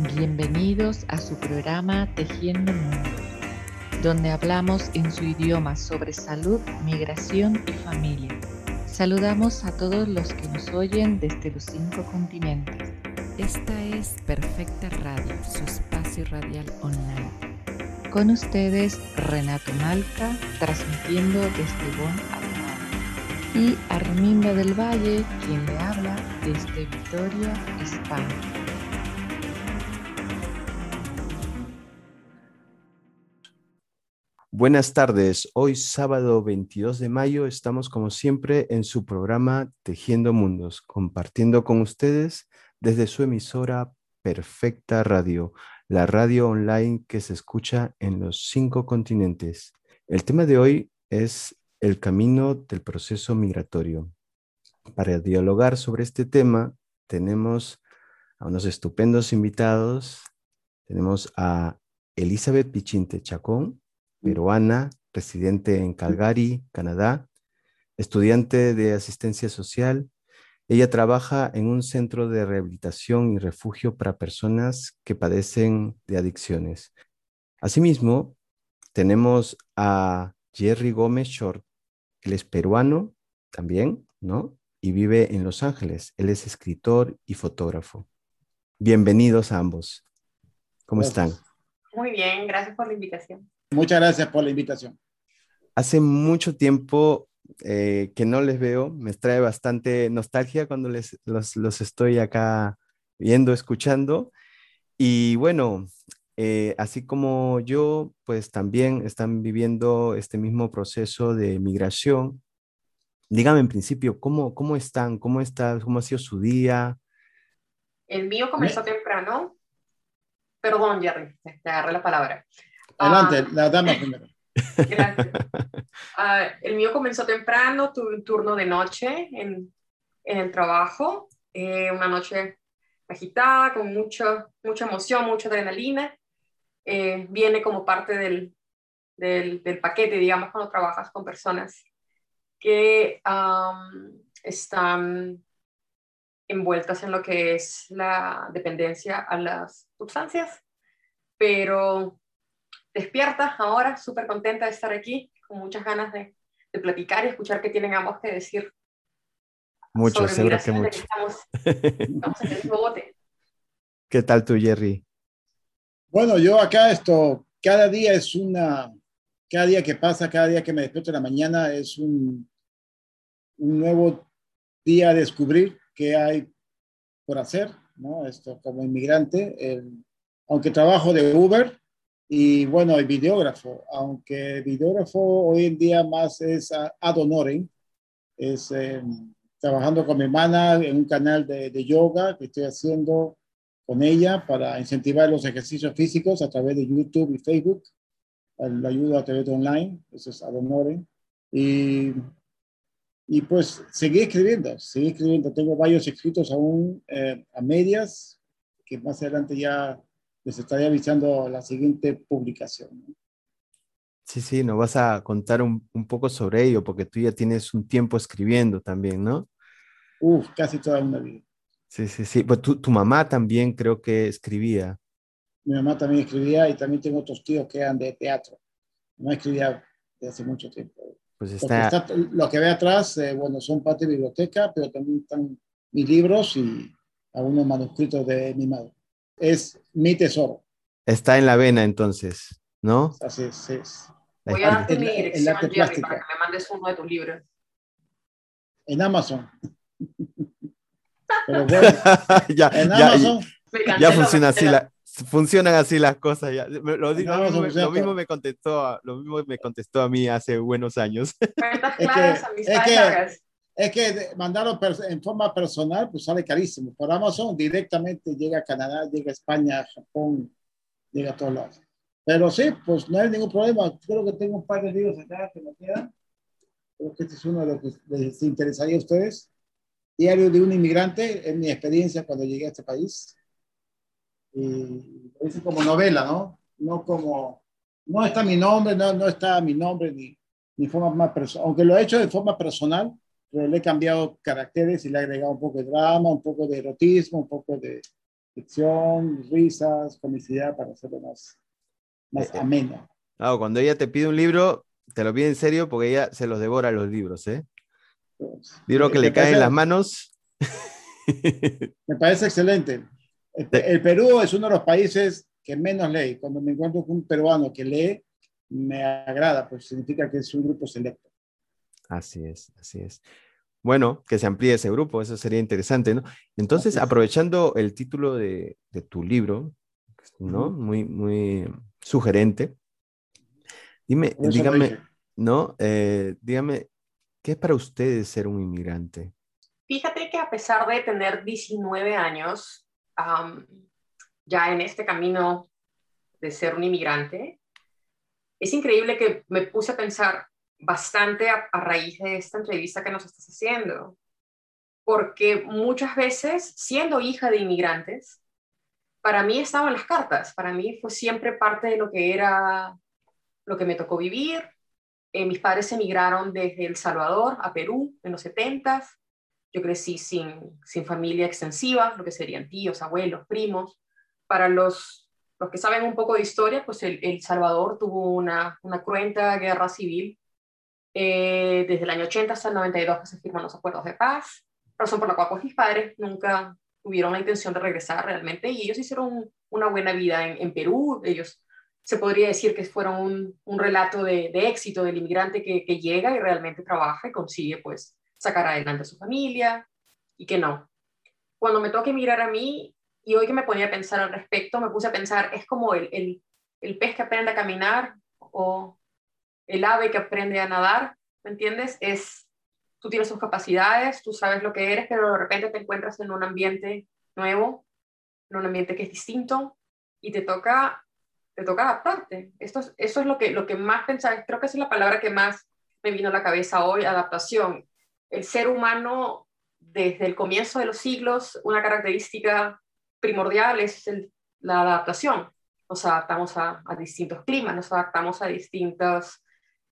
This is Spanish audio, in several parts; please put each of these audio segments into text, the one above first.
Bienvenidos a su programa Tejiendo Mundos, donde hablamos en su idioma sobre salud, migración y familia. Saludamos a todos los que nos oyen desde los cinco continentes. Esta es Perfecta Radio, su espacio radial online. Con ustedes, Renato Malca, transmitiendo desde Bonn, Alemania. Y Arminda del Valle, quien le habla desde Vitoria, España. Buenas tardes. Hoy sábado 22 de mayo estamos como siempre en su programa Tejiendo Mundos, compartiendo con ustedes desde su emisora Perfecta Radio, la radio online que se escucha en los cinco continentes. El tema de hoy es el camino del proceso migratorio. Para dialogar sobre este tema tenemos a unos estupendos invitados. Tenemos a Elizabeth Pichinte Chacón, peruana, residente en Calgary, Canadá, estudiante de asistencia social. Ella trabaja en un centro de rehabilitación y refugio para personas que padecen de adicciones. Asimismo, tenemos a Jerry Gómez Short. Él es peruano también, ¿no? Y vive en Los Ángeles. Él es escritor y fotógrafo. Bienvenidos a ambos. ¿Cómo están? Muy bien, gracias por la invitación. Muchas gracias por la invitación. Hace mucho tiempo eh, que no les veo, me trae bastante nostalgia cuando les, los, estoy acá viendo, escuchando. Y bueno, eh, así como yo, pues también están viviendo este mismo proceso de migración. Dígame en principio, ¿cómo, cómo están? ¿Cómo está? ¿Cómo ha sido su día? El mío comenzó temprano. Perdón, Jerry, te agarré la palabra. Adelante, ah. la dama primero. Gracias. Ah, el mío comenzó temprano, tuve un turno de noche en, en el trabajo, eh, una noche agitada, con mucho, mucha emoción, mucha adrenalina. Eh, viene como parte del, del, del, paquete, digamos, cuando trabajas con personas que están envueltas en lo que es la dependencia a las sustancias, pero despierta ahora, súper contenta de estar aquí, con muchas ganas de, de, platicar y escuchar qué tienen ambos que decir. Mucho, seguro que mucho. Estamos, estamos en el mismo bote. ¿Qué tal tú, Jerry? Bueno, yo acá esto, cada día es una, cada día que pasa, cada día que me despierto en la mañana es un, un nuevo día a descubrir qué hay por hacer, ¿no? Esto como inmigrante, el, aunque trabajo de Uber, y bueno, el videógrafo, aunque el videógrafo hoy en día más es ad honorem, es eh, trabajando con mi hermana en un canal de, de, yoga que estoy haciendo con ella para incentivar los ejercicios físicos a través de YouTube y Facebook. La ayuda a través de online, eso es ad honorem. Y, y pues seguí escribiendo, seguí escribiendo. Tengo varios escritos aún eh, a medias, que más adelante ya les estaría avisando la siguiente publicación. Sí, sí, nos vas a contar un, un, poco sobre ello, porque tú ya tienes un tiempo escribiendo también, ¿no? Uf, casi toda una vida. Sí, sí, sí. Pues tu, tu mamá también creo que escribía. Mi mamá también escribía y también tengo otros tíos que eran de teatro. Mi mamá escribía desde hace mucho tiempo. Pues está... está lo que ve atrás, eh, bueno, son parte de biblioteca, pero también están mis libros y algunos manuscritos de mi madre es mi tesoro. Está en la vena entonces, ¿no? Así es. es. Voy a darte mi dirección, Jerry, para que me mandes uno de tus libros. En Amazon. Pero bueno, ya, en Amazon. Ya, ya funciona así la, funcionan así las cosas ya. Lo, lo, mismo, lo, mismo, me contestó, lo mismo me contestó a mí hace buenos años. Es que, es que, es que mandarlo en forma personal, pues sale carísimo. Por Amazon directamente llega a Canadá, llega a España, Japón, llega a todos lados. Pero sí, pues no hay ningún problema. Creo que tengo un par de libros acá que me quedan. Creo que este es uno de los que les interesaría a ustedes. Diario de un inmigrante, es mi experiencia cuando llegué a este país. Y es como novela, ¿no? No como, no está mi nombre, no, no está mi nombre ni, ni forma más personal. Aunque lo he hecho de forma personal, pero le he cambiado caracteres y le he agregado un poco de drama, un poco de erotismo, un poco de, ficción, risas, comicidad para hacerlo más, más Eh, ameno. Claro, cuando ella te pide un libro, te lo pide en serio porque ella se los devora los libros, ¿eh? Pues, Libro que le cae en las manos. Me parece excelente. El, el Perú es uno de los países que menos lee. Cuando me encuentro con un peruano que lee, me agrada, pues significa que es un grupo selecto. Así es, así es. Bueno, que se amplíe ese grupo, eso sería interesante, ¿no? Entonces, aprovechando el título de, de tu libro, ¿no? Muy, muy sugerente. Dime, dígame. ¿no? Eh, dígame, ¿qué es para ustedes ser un inmigrante? Fíjate que a pesar de tener 19 años, ya en este camino de ser un inmigrante, es increíble que me puse a pensar bastante a, raíz de esta entrevista que nos estás haciendo, porque muchas veces, siendo hija de inmigrantes, para mí estaban las cartas, para mí fue siempre parte de lo que era, lo que me tocó vivir. Eh, mis padres emigraron desde El Salvador a Perú en los 70 yo crecí sin, sin familia extensiva, lo que serían tíos, abuelos, primos. Para los, los que saben un poco de historia, pues El, El Salvador tuvo una, una cruenta guerra civil eh, desde el año 80 hasta el 92 que se firman los acuerdos de paz, razón por la cual pues, mis padres nunca tuvieron la intención de regresar realmente y ellos hicieron una buena vida en, en Perú. Ellos se podría decir que fueron un, un relato de, de, éxito del inmigrante que, que llega y realmente trabaja y consigue pues sacar adelante a su familia y que no. Cuando me toque mirar a mí, y hoy que me ponía a pensar al respecto, me puse a pensar, es como el, el, el pez que aprende a caminar o el ave que aprende a nadar, ¿me entiendes? Es, tú tienes tus capacidades, tú sabes lo que eres, pero de repente te encuentras en un ambiente nuevo, en un ambiente que es distinto, y te toca, te toca adaptarte. Esto es, eso es lo que, lo que más pensaba, creo que es la palabra que más me vino a la cabeza hoy, adaptación el ser humano desde el comienzo de los siglos, una característica primordial es la adaptación. Nos adaptamos a, a, distintos climas, nos adaptamos a distintos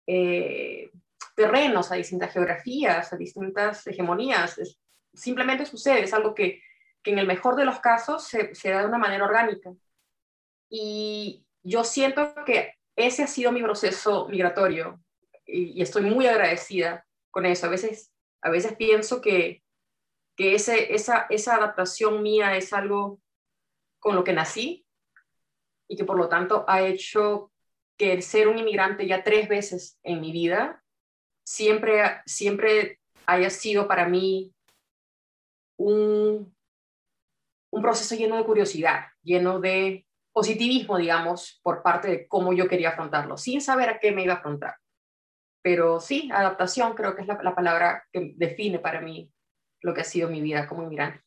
eh, terrenos, a distintas geografías, a distintas hegemonías. Es, simplemente sucede, es algo que, que, en el mejor de los casos se, da de una manera orgánica. Y yo siento que ese ha sido mi proceso migratorio y, y estoy muy agradecida con eso. A veces a veces pienso que, que ese, esa, esa adaptación mía es algo con lo que nací y que por lo tanto ha hecho que el ser un inmigrante ya tres veces en mi vida siempre, siempre haya sido para mí un, un proceso lleno de curiosidad, lleno de positivismo, digamos, por parte de cómo yo quería afrontarlo, sin saber a qué me iba a afrontar. Pero sí, adaptación creo que es la, la, palabra que define para mí lo que ha sido mi vida como inmigrante.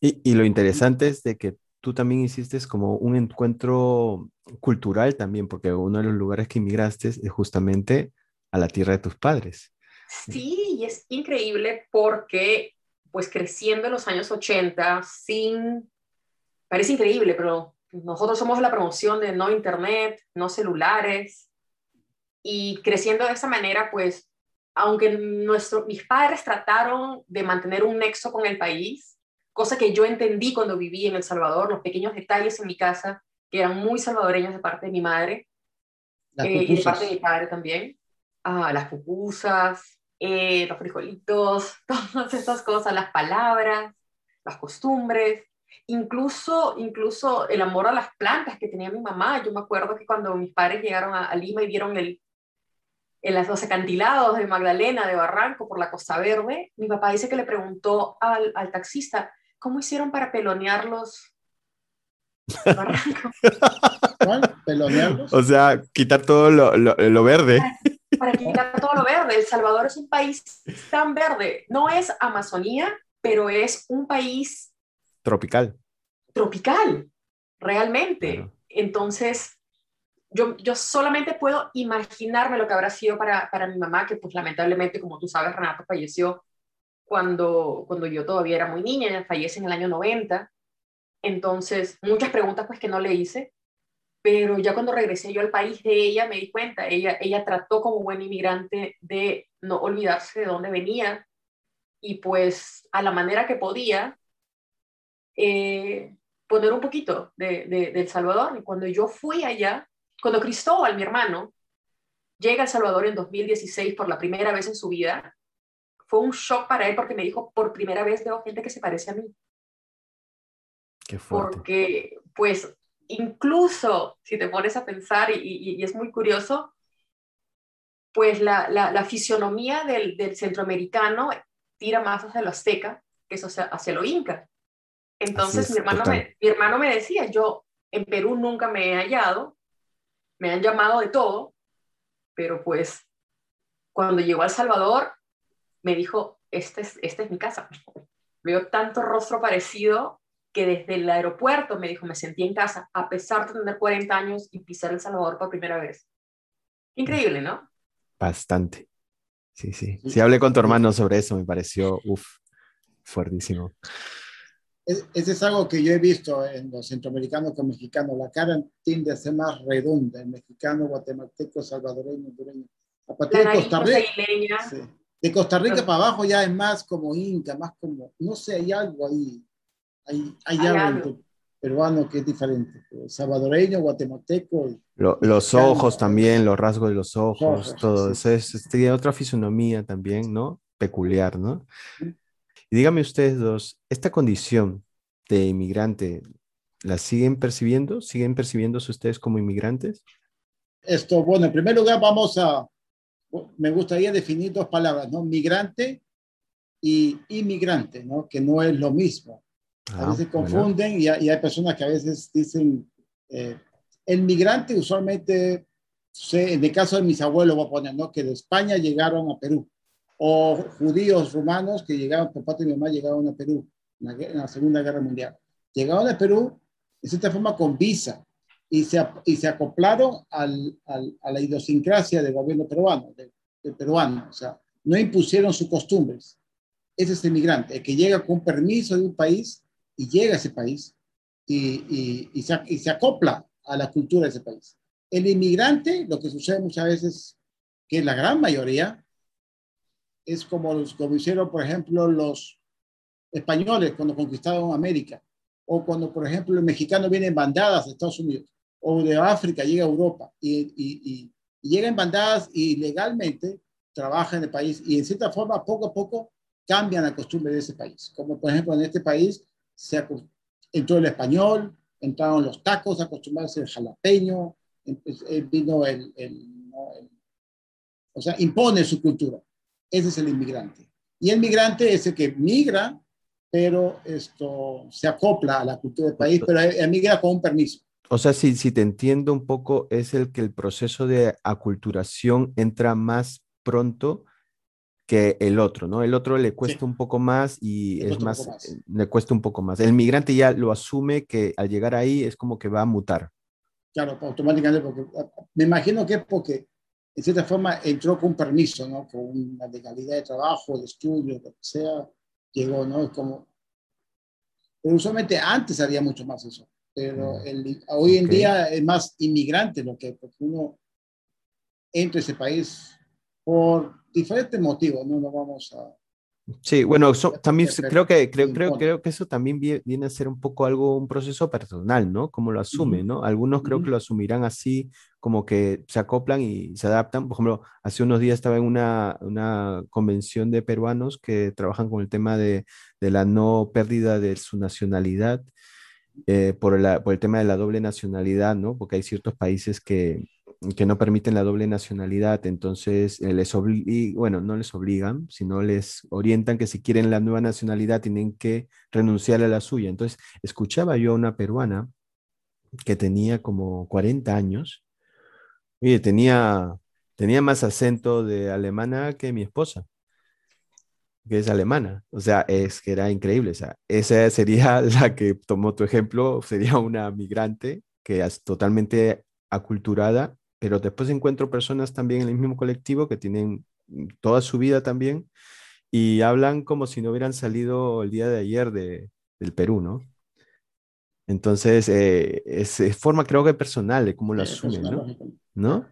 Y, y, lo interesante es de que tú también hiciste como un encuentro cultural también, porque uno de los lugares que inmigraste es justamente a la tierra de tus padres. Sí, y es increíble porque pues creciendo en los años 80 sin, parece increíble, pero nosotros somos la promoción de no internet, no celulares, y creciendo de esa manera, pues, aunque nuestro, mis padres trataron de mantener un nexo con el país, cosa que yo entendí cuando viví en El Salvador, los pequeños detalles en mi casa, que eran muy salvadoreños de parte de mi madre eh, y de parte de mi padre también, ah, las pupusas, eh, los frijolitos, todas estas cosas, las palabras, las costumbres, incluso, incluso el amor a las plantas que tenía mi mamá. Yo me acuerdo que cuando mis padres llegaron a, a Lima y vieron el, en los acantilados de Magdalena, de Barranco, por la Costa Verde, mi papá dice que le preguntó al, al taxista, ¿cómo hicieron para pelonear los barrancos? ¿Cuál? ¿Pelonearlos? O sea, quitar todo lo, lo, lo verde. Para, para, quitar todo lo verde. El Salvador es un país tan verde. No es Amazonía, pero es un país tropical. Tropical, realmente. Claro. Entonces, yo, yo solamente puedo imaginarme lo que habrá sido para, para mi mamá, que pues lamentablemente, como tú sabes, Renata falleció cuando, cuando yo todavía era muy niña, fallece en el año 90. Entonces, muchas preguntas pues que no le hice, pero ya cuando regresé yo al país de ella me di cuenta, ella, ella trató como buen inmigrante de no olvidarse de dónde venía y pues a la manera que podía, eh, poner un poquito de, de, El Salvador. Y cuando yo fui allá, cuando Cristóbal, mi hermano, llega a El Salvador en 2016 por la primera vez en su vida, fue un shock para él porque me dijo, por primera vez veo gente que se parece a mí. Qué fuerte. Porque, pues, incluso si te pones a pensar, y, es muy curioso, pues la, la, fisionomía del, del, centroamericano tira más hacia lo azteca que hacia, hacia lo inca. Entonces mi, hermano me, mi hermano me decía, yo en Perú nunca me he hallado, me han llamado de todo, pero pues cuando llegó a El Salvador me dijo, esta es, esta es mi casa. Veo tanto rostro parecido que desde el aeropuerto me dijo, me sentí en casa, a pesar de tener 40 años y pisar El Salvador por primera vez. Increíble, ¿no? Bastante. Sí, sí. Sí, hablé con tu hermano sobre eso, me pareció, uff, fuertísimo. Ese es algo que yo he visto en los centroamericanos con mexicanos. La cara tiende a ser más redonda, el mexicano, guatemalteco, salvadoreño, hondureño. A partir de Costa Rica. De Costa Rica para abajo ya es más como inca, más como, no sé, hay algo ahí. Hay, hay, algo, peruano que es diferente. Salvadoreño, guatemalteco. los ojos también, los rasgos de los ojos, todo. es, tiene otra fisonomía también, ¿no? Peculiar, ¿no? Y dígame ustedes dos, ¿esta condición de inmigrante la siguen percibiendo? ¿Siguen percibiéndose ustedes como inmigrantes? Esto, bueno, en primer lugar vamos a, me gustaría definir dos palabras, ¿no? Migrante y inmigrante, ¿no? Que no es lo mismo. a ah, veces confunden y, hay personas que a veces dicen, eh, el migrante usualmente, en el caso de mis abuelos voy a poner, ¿no? Que de España llegaron a Perú o judíos rumanos que llegaron por parte de mi mamá, llegaron a Perú en la, Segunda Guerra Mundial. Llegaron a Perú, de cierta forma, con visa y se, y se acoplaron al, al, a la idiosincrasia del gobierno peruano, del, peruano. O sea, no impusieron sus costumbres. Ese es el migrante, el que llega con permiso de un país y llega a ese país y, y, se, y se acopla a la cultura de ese país. El inmigrante, lo que sucede muchas veces, que la gran mayoría, es como, los, como hicieron, por ejemplo, los españoles cuando conquistaron América, o cuando, por ejemplo, el mexicano viene en bandadas de Estados Unidos, o de África llega a Europa y, y, y, llega en bandadas y legalmente trabaja en el país y en cierta forma poco a poco cambian la costumbre de ese país. Como por ejemplo en este país se entró el español, entraron los tacos, acostumbrarse el jalapeño, vino el, el, o sea, impone su cultura. Ese es el inmigrante. Y el migrante es el que migra, pero esto se acopla a la cultura del país, pero emigra con un permiso. O sea, si, si te entiendo un poco, es el que el proceso de aculturación entra más pronto que el otro, ¿no? El otro le cuesta un poco más y es más, eh, le cuesta un poco más. El migrante ya lo asume que al llegar ahí es como que va a mutar. Claro, automáticamente, porque me imagino que es porque en cierta forma entró con permiso, ¿no? Con una legalidad de trabajo, de estudio, lo que sea, llegó, ¿no? Es como... Pero usualmente antes había mucho más eso, pero el, hoy en día es más inmigrante lo que, uno entra a ese país por diferentes motivos, no lo vamos a Sí, bueno, también creo que, creo, creo, creo que eso también viene a ser un poco algo, un proceso personal, ¿no? Como lo asume, ¿no? Algunos creo que lo asumirán así, como que se acoplan y se adaptan. Por ejemplo, hace unos días estaba en una, una convención de peruanos que trabajan con el tema de, de la no pérdida de su nacionalidad eh, por, la, por el tema de la doble nacionalidad, ¿no? Porque hay ciertos países que, que no permiten la doble nacionalidad, entonces eh, les obligan, bueno, no les obligan, sino les orientan que si quieren la nueva nacionalidad tienen que renunciar a la suya. Entonces, escuchaba yo a una peruana que tenía como 40 años, y tenía, tenía más acento de alemana que mi esposa, que es alemana. O sea, es que era increíble. O sea, esa sería la que tomó tu ejemplo, sería una migrante que es totalmente aculturada pero después encuentro personas también en el mismo colectivo que tienen toda su vida también y hablan como si no hubieran salido el día de ayer de, del Perú, ¿no? Entonces, eh, es, forma creo que personal de cómo lo asumen, ¿no? ¿No?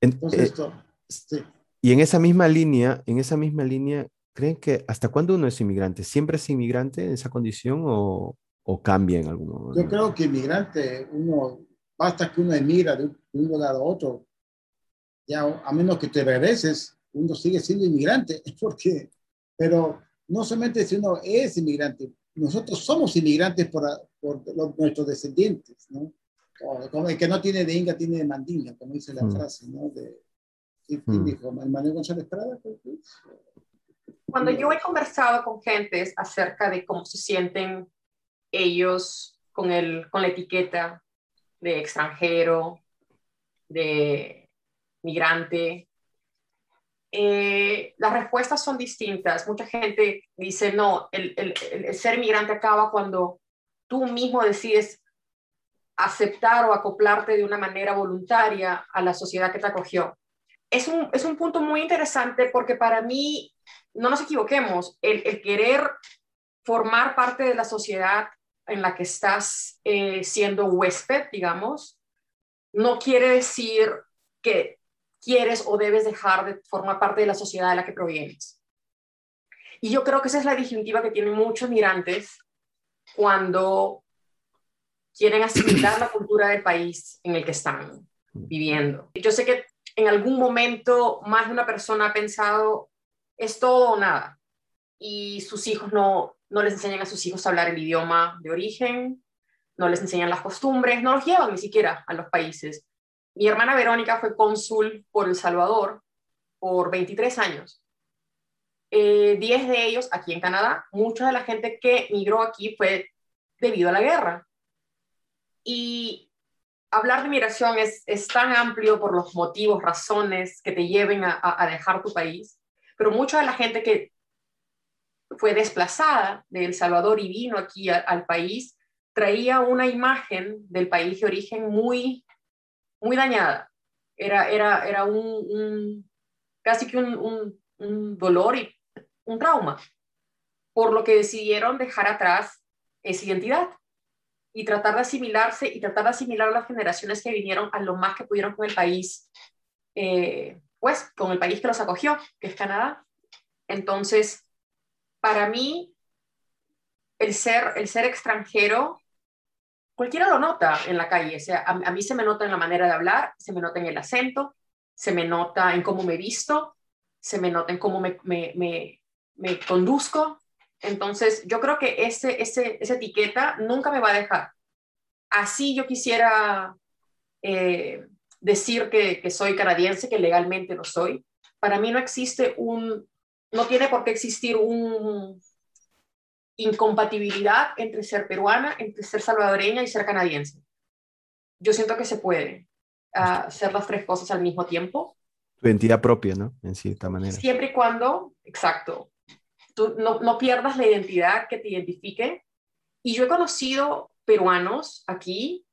Entonces, eh, Y en esa misma línea, en esa misma línea, ¿creen que hasta cuándo uno es inmigrante? ¿Siempre es inmigrante en esa condición o, o cambia en algún momento? Yo creo que inmigrante, uno, basta que uno emigra de un, lugar a otro, ya a menos que te regreses, uno sigue siendo inmigrante, porque, pero no solamente si uno es inmigrante, nosotros somos inmigrantes por, por nuestros descendientes, ¿no? Como el que no tiene de Inga tiene de Mandinga, como dice la mm. frase, ¿no? De, ¿Quién mm. dijo? ¿Manuel González Prada? Cuando yo he conversado con gentes acerca de cómo se sienten ellos con, el, con la etiqueta de extranjero, de migrante, eh, las respuestas son distintas. Mucha gente dice, no, el, el, el, ser migrante acaba cuando tú mismo decides aceptar o acoplarte de una manera voluntaria a la sociedad que te acogió. Es un, es un punto muy interesante porque para mí, no nos equivoquemos, el, el querer formar parte de la sociedad en la que estás eh, siendo huésped, digamos, no quiere decir que quieres o debes dejar de formar parte de la sociedad de la que provienes. Y yo creo que esa es la disyuntiva que tienen muchos migrantes cuando quieren asimilar la cultura del país en el que están viviendo. Yo sé que en algún momento más de una persona ha pensado, es todo o nada, y sus hijos no, no les enseñan a sus hijos a hablar el idioma de origen, no les enseñan las costumbres, no los llevan ni siquiera a los países. Mi hermana Verónica fue cónsul por El Salvador por 23 años. Eh, 10 de ellos aquí en Canadá. Mucha de la gente que migró aquí fue debido a la guerra. Y hablar de migración es, es tan amplio por los motivos, razones que te lleven a, a dejar tu país, pero mucha de la gente que fue desplazada de El Salvador y vino aquí al país, traía una imagen del país de origen muy, muy dañada. Era, era, era un, casi que un, un dolor y un trauma, por lo que decidieron dejar atrás esa identidad y tratar de asimilarse y tratar de asimilar a las generaciones que vinieron a lo más que pudieron con el país, eh, pues con el país que los acogió, que es Canadá. Entonces, para mí, el ser, el ser extranjero, cualquiera lo nota en la calle. O sea, a, mí se me nota en la manera de hablar, se me nota en el acento, se me nota en cómo me visto, se me nota en cómo me, me, me, conduzco. Entonces, yo creo que ese, ese, esa etiqueta nunca me va a dejar. Así yo quisiera eh, decir que, que soy canadiense, que legalmente lo soy. Para mí no existe un, no tiene por qué existir una incompatibilidad entre ser peruana, entre ser salvadoreña y ser canadiense. Yo siento que se puede ah, hacer las tres cosas al mismo tiempo. Tu identidad propia, ¿no? En cierta manera. Siempre y cuando, exacto, no, no pierdas la identidad que te identifique. Y yo he conocido peruanos aquí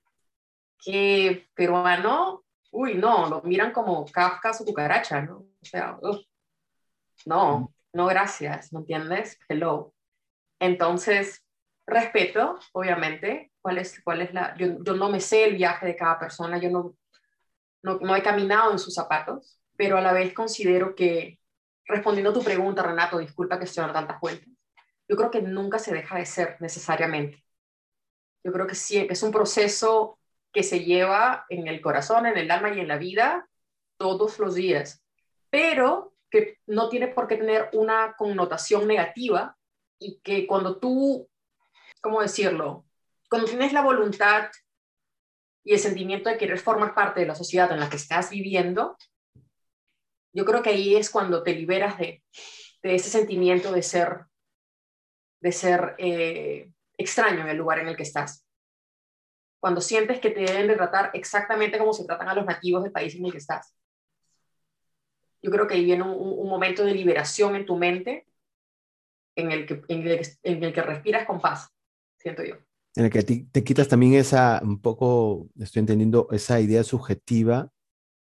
que peruano, uy, no, lo miran como Kafka o cucaracha, ¿no? O sea, no, no gracias, ¿me entiendes? Hello. Entonces, respeto, obviamente, cuál es, cuál es la... Yo, no me sé el viaje de cada persona, yo no, no, he caminado en sus zapatos, pero a la vez considero que, respondiendo a tu pregunta, Renato, disculpa que estoy dando tantas vueltas, yo creo que nunca se deja de ser necesariamente. Yo creo que sí, es un proceso que se lleva en el corazón, en el alma y en la vida todos los días. Pero que no tiene por qué tener una connotación negativa y que cuando tú, ¿cómo decirlo? Cuando tienes la voluntad y el sentimiento de querer formar parte de la sociedad en la que estás viviendo, yo creo que ahí es cuando te liberas de, de ese sentimiento de ser, de ser eh, extraño en el lugar en el que estás. Cuando sientes que te deben de tratar exactamente como se tratan a los nativos del país en el que estás yo creo que ahí viene un, momento de liberación en tu mente en el, que, en el, que respiras con paz, siento yo. En el que te, quitas también esa, un poco, estoy entendiendo, esa idea subjetiva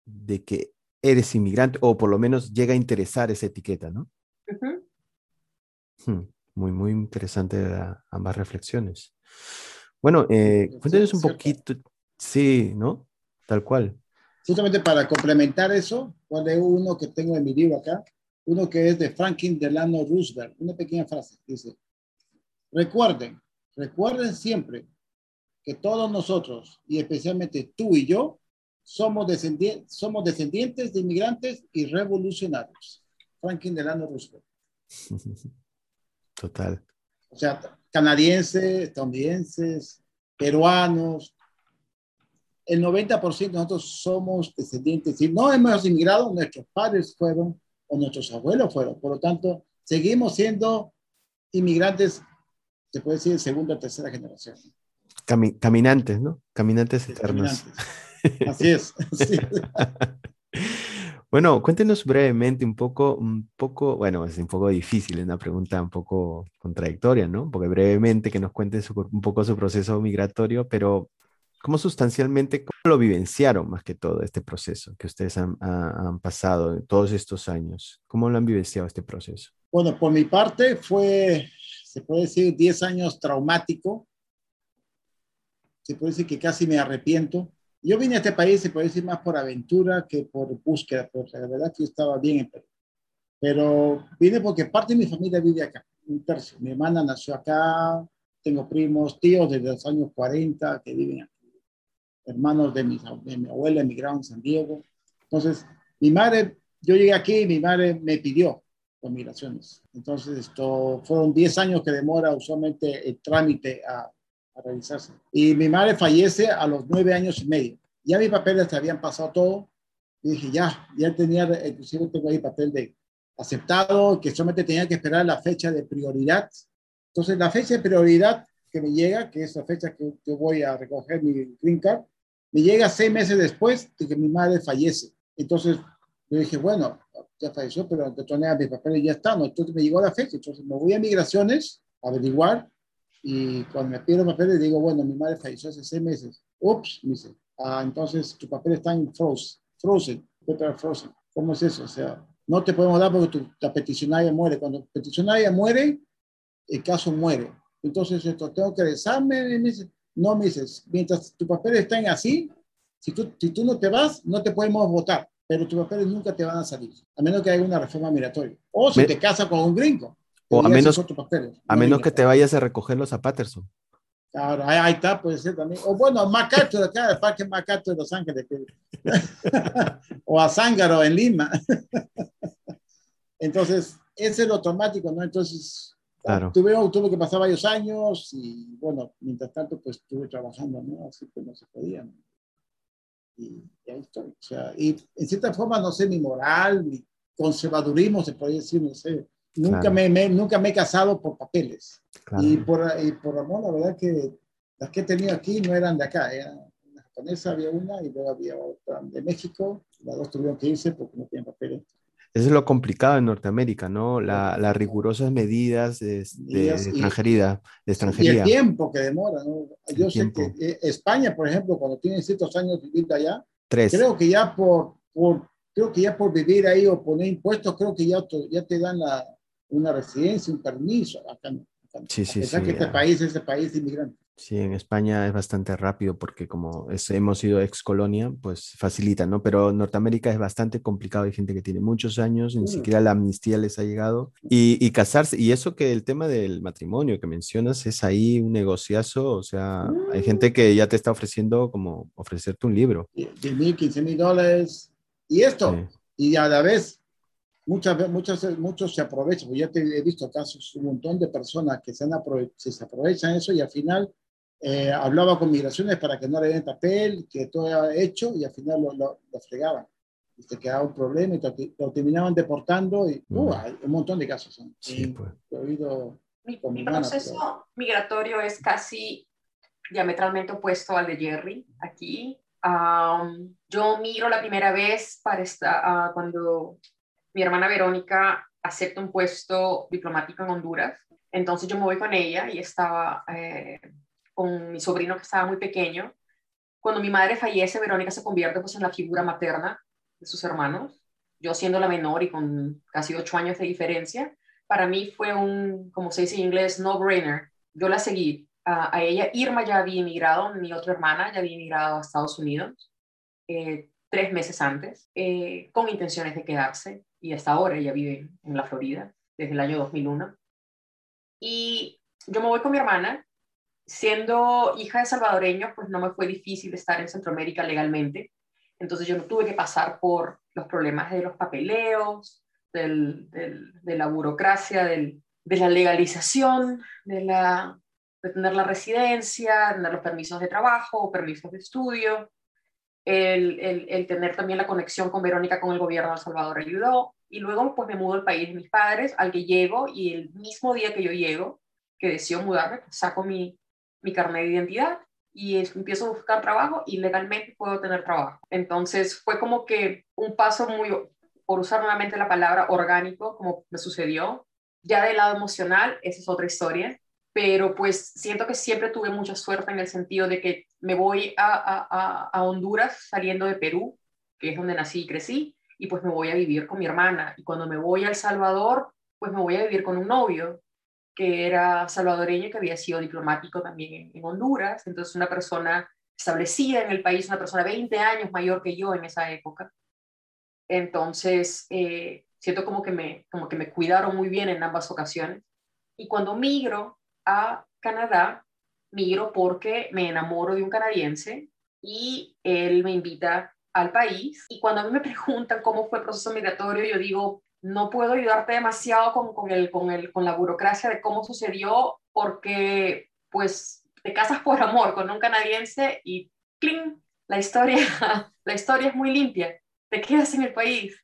de que eres inmigrante, o por lo menos llega a interesar esa etiqueta, ¿no? Hmm, muy, muy interesante ambas reflexiones. Bueno, eh, cuéntanos un poquito, sí, ¿no? Tal cual justamente para complementar eso, de uno que tengo en mi libro acá, uno que es de Franklin Delano Roosevelt, una pequeña frase, dice, recuerden, recuerden siempre que todos nosotros, y especialmente tú y yo, somos, descendientes, somos descendientes de inmigrantes y revolucionarios. Franklin Delano Roosevelt. Total. O sea, canadienses, estadounidenses, peruanos. El 90% de nosotros somos descendientes. Si no hemos inmigrado, nuestros padres fueron o nuestros abuelos fueron. Por lo tanto, seguimos siendo inmigrantes, se puede decir, de segunda o tercera generación. caminantes, ¿no? Caminantes eternos. Así es. bueno, cuéntenos brevemente un poco, un poco, bueno, es un poco difícil, es una pregunta un poco contradictoria, ¿no? Porque brevemente que nos cuenten un poco su proceso migratorio, pero ¿cómo sustancialmente, cómo lo vivenciaron más que todo este proceso que ustedes han, han pasado todos estos años? ¿Cómo lo han vivenciado este proceso? Bueno, por mi parte fue, se puede decir, 10 años traumático. Se puede decir que casi me arrepiento yo vine a este país, se puede decir, más por aventura que por búsqueda, porque la verdad que estaba bien en Perú. Pero vine porque parte de mi familia vive acá, un tercio. Mi hermana nació acá, tengo primos, tíos desde los años 40 que viven aquí. Hermanos de mi, de mi abuela emigraron en San Diego. Entonces, mi madre, yo llegué aquí y mi madre me pidió por migraciones. Entonces, esto fueron 10 años que demora usualmente el trámite a a realizarse. Y mi madre fallece a los nueve años y medio. Ya mis papeles habían pasado todo. Y dije, ya, ya tenía, inclusive tengo ahí papel de aceptado, que solamente tenía que esperar la fecha de prioridad. Entonces, la fecha de prioridad que me llega, que es la fecha que yo voy a recoger mi green card, me llega seis meses después de que mi madre fallece. Entonces, yo dije, bueno, ya falleció, pero de todas maneras mis papeles ya están. Entonces me llegó la fecha. Entonces me voy a migraciones a averiguar y cuando me piden papeles, digo, bueno, mi madre falleció hace seis meses. Ups, me dice, ah, entonces tu papel está en frozen. Frozen. frozen. ¿Cómo es eso? O sea, no te podemos dar porque tu, la peticionaria muere. Cuando la peticionaria muere, el caso muere. Entonces, esto, tengo que regresarme. Me dice, no, me dices, mientras tu papel está en así, si tú, si tú no te vas, no te podemos votar, pero tus papeles nunca te van a salir, a menos que haya una reforma migratoria. O si te casas con un gringo. O a menos, a menos que te vayas a recogerlos a Patterson. Claro, ahí, está, puede ser también. O bueno, MacArthur, acá, el Parque MacArthur de Los Ángeles. o a Zángaro en Lima. Entonces, ese es lo automático, ¿no? Entonces, claro. tuve, tuve que pasar varios años y, bueno, mientras tanto, pues estuve trabajando, ¿no? Así que no se podía. Y, y, ahí estoy. O sea, y en cierta forma, no sé, mi moral, mi conservadurismo, se podría decir, no sé, Nunca, me, nunca me he casado por papeles. Y, por, y por amor, la verdad que las que he tenido aquí no eran de acá. Era una japonesa, había una, y luego había otra de México. Las dos tuvieron que irse porque no tenían papeles. Eso es lo complicado en Norteamérica, ¿no? La, las rigurosas medidas de, de, extranjería, de, extranjería. Y el tiempo que demora, ¿no? Yo sé que eh, España, por ejemplo, cuando tiene ciertos años viviendo allá, Tres. creo que ya por, por, creo que ya por vivir ahí o poner impuestos, creo que ya, ya te dan la, una residencia, un permiso. Acá, sí, sí, sí, que este país es el país inmigrante. Sí, en España es bastante rápido porque como hemos sido ex colonia, pues facilita, ¿no? Pero Norteamérica es bastante complicado, hay gente que tiene muchos años, ni siquiera la amnistía les ha llegado. Y, y, casarse, y eso que el tema del matrimonio que mencionas es ahí un negociazo, o sea, hay gente mm. que ya te está ofreciendo como ofrecerte un libro. 10 mil, 15 mil dólares. Y esto, y a la vez muchas, muchas, muchos se aprovechan, pues ya te he visto casos, un montón de personas que se, han se aprovechan eso y al final eh, hablaba con migraciones para que no le den papel, que todo era hecho y al final lo, lo, fregaban. Y te quedaba un problema y lo terminaban deportando y uh, mm. hay un montón de casos. Sí, pues. mi, proceso migratorio es casi diametralmente opuesto al de Jerry aquí. yo miro la primera vez para esta, uh, cuando mi hermana Verónica acepta un puesto diplomático en Honduras, entonces yo me voy con ella y estaba eh, con mi sobrino que estaba muy pequeño. Cuando mi madre fallece, Verónica se convierte pues en la figura materna de sus hermanos, yo siendo la menor y con casi ocho años de diferencia, para mí fue un, como se dice en inglés, no-brainer. Yo la seguí. a ella, Irma ya había emigrado, mi otra hermana ya había emigrado a Estados Unidos eh, tres meses antes, eh, con intenciones de quedarse y hasta ahora ella vive en la Florida desde el año 2001. Y yo me voy con mi hermana siendo hija de salvadoreños, pues no me fue difícil estar en Centroamérica legalmente. Entonces yo no tuve que pasar por los problemas de los papeleos, del, de la burocracia, del, de la legalización, de, la, de tener la residencia, tener los permisos de trabajo, permisos de estudio. El, el, tener también la conexión con Verónica con el gobierno de El Salvador ayudó. Y luego pues me mudo al país de mis padres, al que llego, y el mismo día que yo llego, que decido mudarme, pues, saco mi, mi carnet de identidad y empiezo a buscar trabajo y legalmente puedo tener trabajo. Entonces fue como que un paso muy, por usar nuevamente la palabra orgánico, como me sucedió. Ya del lado emocional, esa es otra historia, pero pues siento que siempre tuve mucha suerte en el sentido de que me voy a, a, a Honduras saliendo de Perú, que es donde nací y crecí, y pues me voy a vivir con mi hermana. Y cuando me voy a El Salvador, pues me voy a vivir con un novio que era salvadoreño, que había sido diplomático también en, Honduras, entonces una persona establecida en el país, una persona 20 años mayor que yo en esa época. Entonces, eh, siento como que, me, como que me cuidaron muy bien en ambas ocasiones. Y cuando migro a Canadá, migro porque me enamoro de un canadiense y él me invita al país. Y cuando a mí me preguntan cómo fue el proceso migratorio, yo digo, no puedo ayudarte demasiado con, con, el, con, el, con la burocracia de cómo sucedió, porque pues te casas por amor con un canadiense y ¡cling! La historia, la historia es muy limpia, te quedas en el país.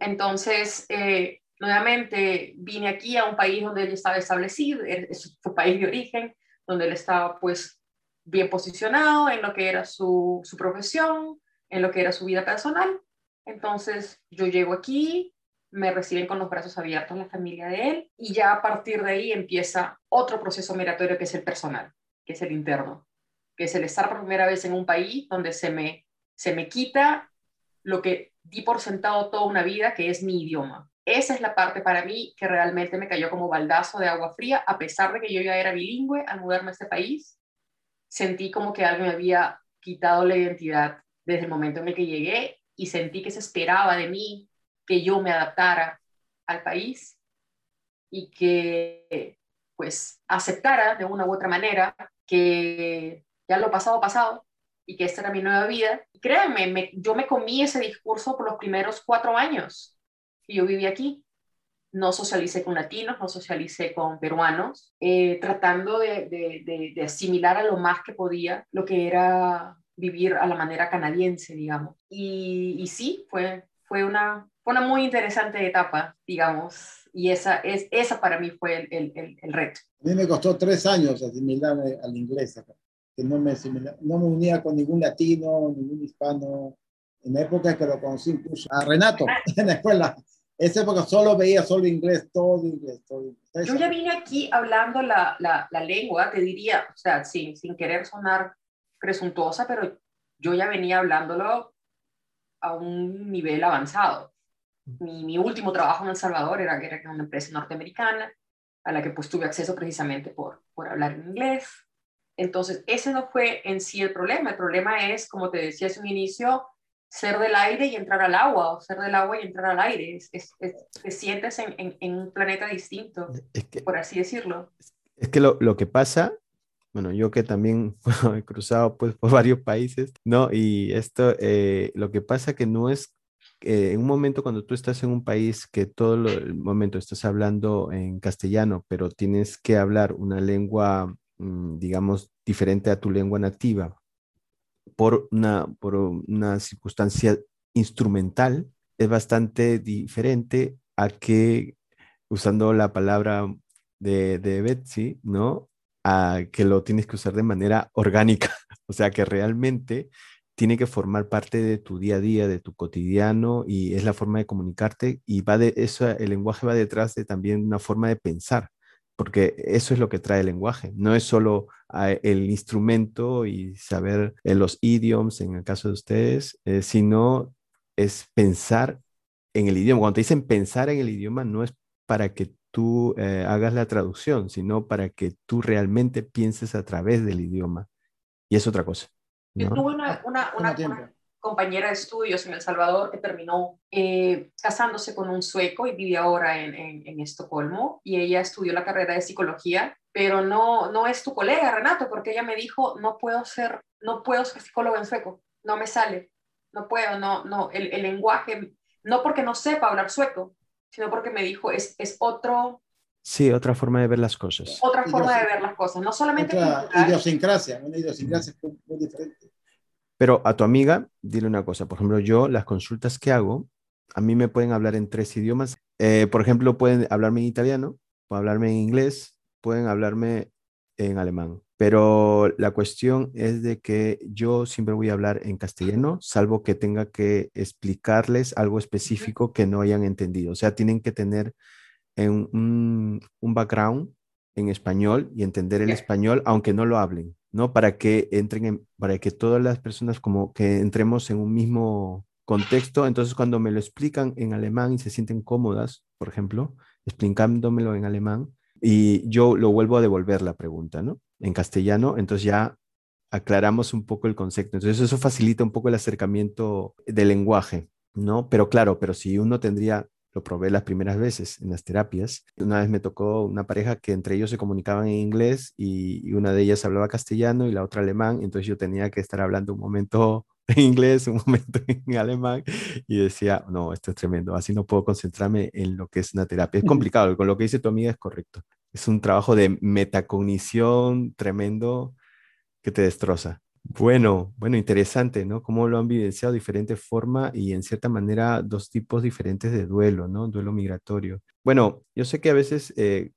Entonces, eh, nuevamente vine aquí a un país donde él estaba establecido, es su país de origen, donde él estaba pues bien posicionado en lo que era su, su profesión, en lo que era su vida personal. Entonces, yo llego aquí, me reciben con los brazos abiertos la familia de él y ya a partir de ahí empieza otro proceso migratorio que es el personal, que es el interno, que es el estar por primera vez en un país donde se me, se me quita lo que di por sentado toda una vida, que es mi idioma. Esa es la parte para mí que realmente me cayó como baldazo de agua fría, a pesar de que yo ya era bilingüe al mudarme a este país, sentí como que alguien me había quitado la identidad desde el momento en el que llegué y sentí que se esperaba de mí que yo me adaptara al país y que pues aceptara de una u otra manera que ya lo pasado pasado y que esta era mi nueva vida. Y créanme, yo me comí ese discurso por los primeros cuatro años yo viví aquí. No socialicé con latinos, no socialicé con peruanos, eh, tratando de, de, asimilar a lo más que podía lo que era vivir a la manera canadiense, digamos. Y, y sí, fue, fue una, una muy interesante etapa, digamos, y esa, es, esa para mí fue el, el, el, reto. A mí me costó tres años asimilarme al inglés acá, que no me, no me unía con ningún latino, ningún hispano. En la época que lo conocí incluso a Renato en la escuela, esa época solo veía solo inglés, todo inglés, todo inglés. Yo ya vine aquí hablando la, la, la lengua, te diría, o sea, sin, sin querer sonar presuntuosa, pero yo ya venía hablándolo a un nivel avanzado mi, último trabajo en El Salvador era, era una empresa norteamericana a la que pues tuve acceso precisamente por, por hablar en inglés. Entonces, ese no fue en sí el problema. El problema es, como te decía hace un inicio, ser del aire y entrar al agua, o ser del agua y entrar al aire. Es, te sientes en, en, un planeta distinto, por así decirlo. Es que lo, lo, que pasa, bueno, yo que también he cruzado pues por varios países, ¿no? Y esto, eh, lo que pasa que no es eh, en un momento cuando tú estás en un país que todo el momento estás hablando en castellano, pero tienes que hablar una lengua, mm, digamos, diferente a tu lengua nativa por una, por una circunstancia instrumental, es bastante diferente a que, usando la palabra de, de Betsy, ¿no? A que lo tienes que usar de manera orgánica, o sea, que realmente tiene que formar parte de tu día a día, de tu cotidiano y es la forma de comunicarte y va de eso, el lenguaje va detrás de también una forma de pensar, porque eso es lo que trae el lenguaje, no es solo ah, el instrumento y saber eh, los idioms en el caso de ustedes, eh, sino es pensar en el idioma. Cuando te dicen pensar en el idioma no es para que tú eh, hagas la traducción, sino para que tú realmente pienses a través del idioma. Y es otra cosa. Yo tuve una, una, una, compañera de estudios en El Salvador que terminó eh, casándose con un sueco y vive ahora en, en, Estocolmo y ella estudió la carrera de psicología pero no, no es tu colega, Renato, porque ella me dijo, no puedo ser, no puedo ser psicóloga en sueco, no me sale, no puedo, no, no, el, el lenguaje, no porque no sepa hablar sueco, sino porque me dijo, es, es otro... Sí, otra forma de ver las cosas. Otra forma de ver las cosas, no solamente... Otra idiosincrasia, una idiosincrasia muy diferente. Pero a tu amiga, dile una cosa, por ejemplo, yo las consultas que hago, a mí me pueden hablar en tres idiomas. Eh, por ejemplo, pueden hablarme en italiano, pueden hablarme en inglés, pueden hablarme en alemán. Pero la cuestión es de que yo siempre voy a hablar en castellano, salvo que tenga que explicarles algo específico que no hayan entendido. O sea, tienen que tener un, un background en español y entender el español, aunque no lo hablen. ¿no? Para que entren, en, para que todas las personas como que entremos en un mismo contexto. Entonces, cuando me lo explican en alemán y se sienten cómodas, por ejemplo, explicándomelo en alemán, y yo lo vuelvo a devolver la pregunta, ¿no? En castellano, entonces ya aclaramos un poco el concepto. Entonces, eso facilita un poco el acercamiento del lenguaje, ¿no? Pero claro, pero si uno tendría lo probé las primeras veces en las terapias. Una vez me tocó una pareja que entre ellos se comunicaban en inglés y, una de ellas hablaba castellano y la otra alemán, entonces yo tenía que estar hablando un momento en inglés, un momento en alemán y decía, no, esto es tremendo, así no puedo concentrarme en lo que es una terapia. Es complicado, con lo que dice tu amiga es correcto. Es un trabajo de metacognición tremendo que te destroza. Bueno, bueno, interesante, ¿no? Cómo lo han vivenciado de diferente forma y en cierta manera dos tipos diferentes de duelo, ¿no? Duelo migratorio. Bueno, yo sé que a veces eh,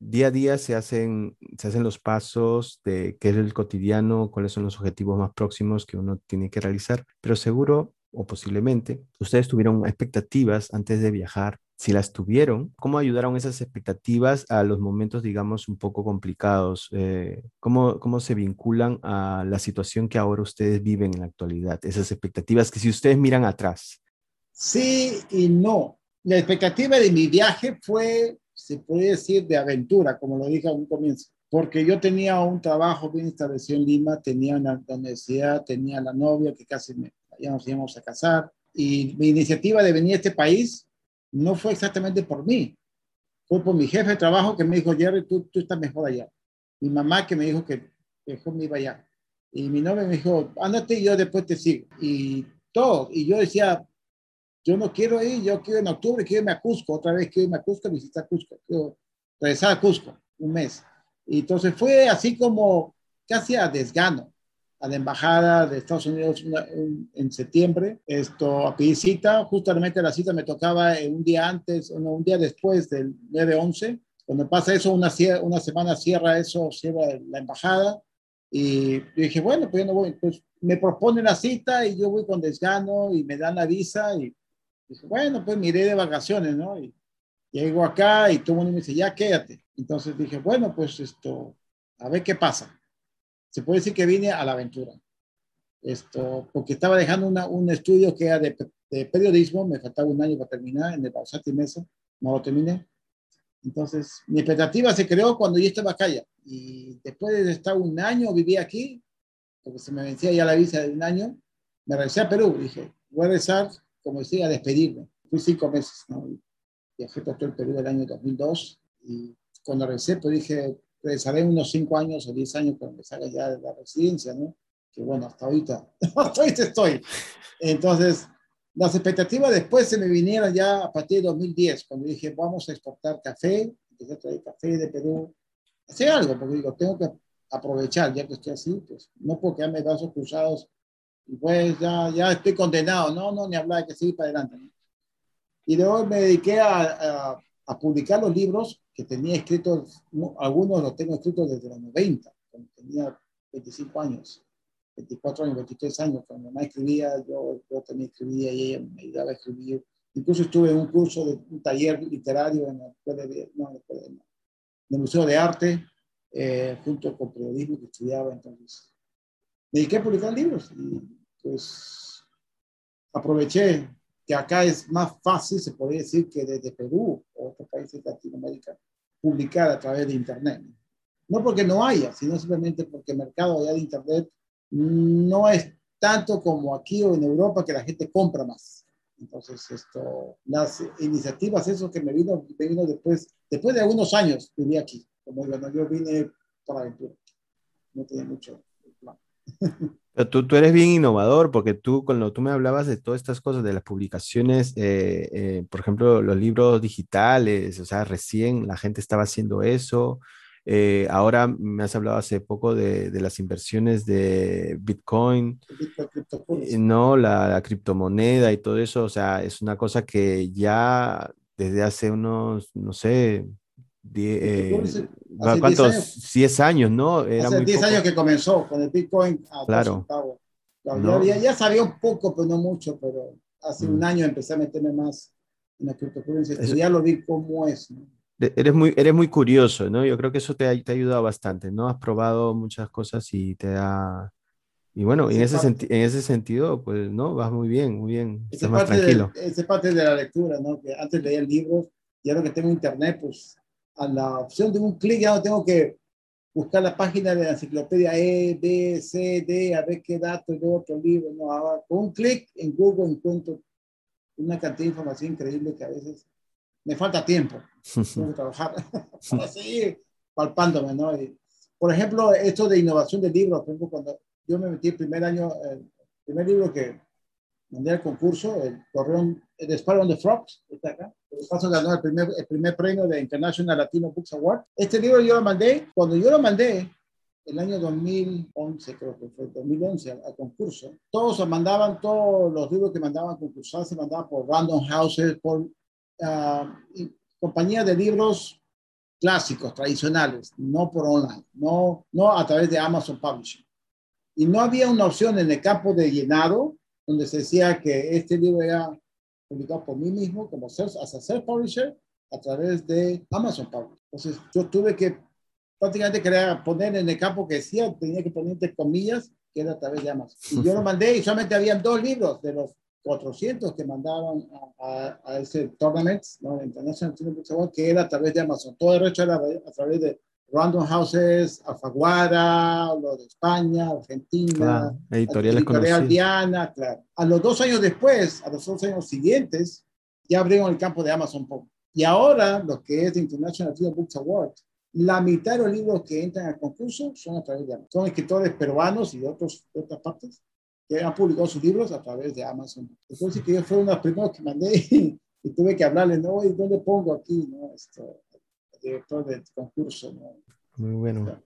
día a día se hacen, se hacen los pasos de qué es el cotidiano, cuáles son los objetivos más próximos que uno tiene que realizar, pero seguro o posiblemente ustedes tuvieron expectativas antes de viajar si las tuvieron, ¿cómo ayudaron esas expectativas a los momentos, digamos, un poco complicados? Eh, ¿cómo, ¿Cómo se vinculan a la situación que ahora ustedes viven en la actualidad? Esas expectativas que si ustedes miran atrás. Sí y no. La expectativa de mi viaje fue, se puede decir, de aventura, como lo dije a un comienzo, porque yo tenía un trabajo bien establecido en Lima, tenía una universidad, tenía la novia que casi me, ya nos íbamos a casar, y mi iniciativa de venir a este país no fue exactamente por mí, fue por mi jefe de trabajo que me dijo, Jerry, tú, tú estás mejor allá. Mi mamá que me dijo que mejor me iba allá. Y mi novia me dijo, ándate y yo después te sigo. Y todo. Y yo decía, yo no quiero ir, yo quiero en octubre, quiero irme a Cusco, otra vez quiero irme a Cusco, visitar Cusco, quiero regresar a Cusco un mes. Y entonces fue así como casi a desgano a la embajada de Estados Unidos en, septiembre, esto a pedir cita, justamente la cita me tocaba un día antes, no, un día después del 9-11, cuando pasa eso, una, una semana cierra eso, cierra la embajada, y dije, bueno, pues yo no voy, pues me proponen la cita y yo voy con desgano y me dan la visa y dije, bueno, pues miré de vacaciones, ¿no? Y llego acá y todo el mundo me dice, ya quédate. Entonces dije, bueno, pues esto, a ver qué pasa se puede decir que vine a la aventura. Esto, porque estaba dejando un estudio que era de, periodismo, me faltaba un año para terminar en el Bausati Mesa, no lo terminé. Entonces, mi expectativa se creó cuando yo estaba acá. Y después de estar un año, viví aquí, porque se me vencía ya la visa de un año, me regresé a Perú. Dije, voy a regresar, como decía, a despedirme. Fui cinco meses, ¿no? Viajé por todo el Perú del año 2002. Y cuando regresé, pues dije, regresaré unos cinco años o diez años cuando me salga ya de la residencia, ¿no? Que bueno, hasta ahorita, hasta ahorita estoy. Entonces, las expectativas después se me vinieron ya a partir de 2010, cuando dije, vamos a exportar café, empecé a traer café de Perú, hacer algo, porque digo, tengo que aprovechar, ya que estoy así, pues no puedo quedarme brazos cruzados y pues ya, ya estoy condenado, no, no, ni hablar, hay que seguir para adelante. Y luego me dediqué a, a, a publicar los libros que tenía escritos, algunos los tengo escritos desde los 90, cuando tenía 25 años, 24 años, 23 años, cuando mi mamá escribía, yo, yo también escribía y ella me ayudaba a escribir. Incluso estuve en un curso de un taller literario en, el, no, en el Museo de Arte, eh, junto con periodismo que estudiaba. Entonces, me dediqué a publicar libros y pues aproveché que acá es más fácil, se podría decir, que desde Perú o otros países de Latinoamérica, publicar a través de Internet. No porque no haya, sino simplemente porque el mercado allá de Internet no es tanto como aquí o en Europa que la gente compra más. Entonces, esto, las iniciativas, eso que me vino, me vino después, después de algunos años, viví aquí. como digo, yo vine para aventura, no tenía mucho plan. Tú, tú eres bien innovador porque tú, cuando tú me hablabas de todas estas cosas, de las publicaciones, eh, eh, por ejemplo, los libros digitales, o sea, recién la gente estaba haciendo eso. Eh, ahora me has hablado hace poco de, de las inversiones de Bitcoin, no, la, la, criptomoneda y todo eso, o sea, es una cosa que ya desde hace unos, no sé, Die, ¿Cuántos? 10 años, ¿no? Era hace 10 años que comenzó con el Bitcoin a claro. ya, sabía un poco, pero no mucho, pero hace un mm. año empecé a meterme más en la criptocurrencia. Ya lo vi cómo es. ¿no? Eres muy, eres muy curioso, ¿no? Yo creo que eso te ha, te ha ayudado bastante, ¿no? Has probado muchas cosas y te ha... Y bueno, en ese, en ese sentido, pues, ¿no? Vas muy bien, muy bien. Estás más tranquilo. Esa es parte de la lectura, ¿no? Que antes leía libros y ahora que tengo internet, pues a la opción de un clic ya no tengo que buscar la página de la enciclopedia E, B, C, D, a ver qué datos de otro libro. No, ahora con un clic en Google encuentro una cantidad de información increíble que a veces me falta tiempo. Tengo que trabajar para seguir palpándome, ¿no? por ejemplo, esto de innovación de libros, por ejemplo, cuando yo me metí el primer año, el primer libro que mandé al concurso, el correo, el Sparrow on the Frogs, está acá. El paso ganó el primer, el primer premio de International Latino Books Award. Este libro yo lo mandé, cuando yo lo mandé, el año 2011, creo que fue 2011, al, concurso, todos se mandaban, todos los libros que mandaban a concursar se mandaban por Random Houses, por uh, compañías de libros clásicos, tradicionales, no por online, no, no a través de Amazon Publishing. Y no había una opción en el campo de llenado donde se decía que este libro era publicado por mí mismo como self, as a self-publisher a través de Amazon Publisher. Entonces yo tuve que prácticamente querer poner en el campo que decía, tenía que poner entre comillas, que era a través de Amazon. Y yo lo mandé y solamente habían dos libros de los 400 que mandaban a, a, ese tournament, ¿no? International Book que era a través de Amazon. Todo el resto era a través de Random Houses, Alfaguara, lo de España, Argentina, editoriales editorial Diana, claro. A los dos años después, a los dos años siguientes, ya abrieron el campo de Amazon Pop. Y ahora, lo que es International Film Books Award, la mitad de los libros que entran al concurso son a través de Amazon. Son escritores peruanos y de, otros, de otras partes que han publicado sus libros a través de Amazon. Entonces, que yo fui uno de los primeros que mandé y, tuve que hablarle, no, ¿y dónde pongo aquí? No, Esto, director del concurso. ¿no? Muy bueno.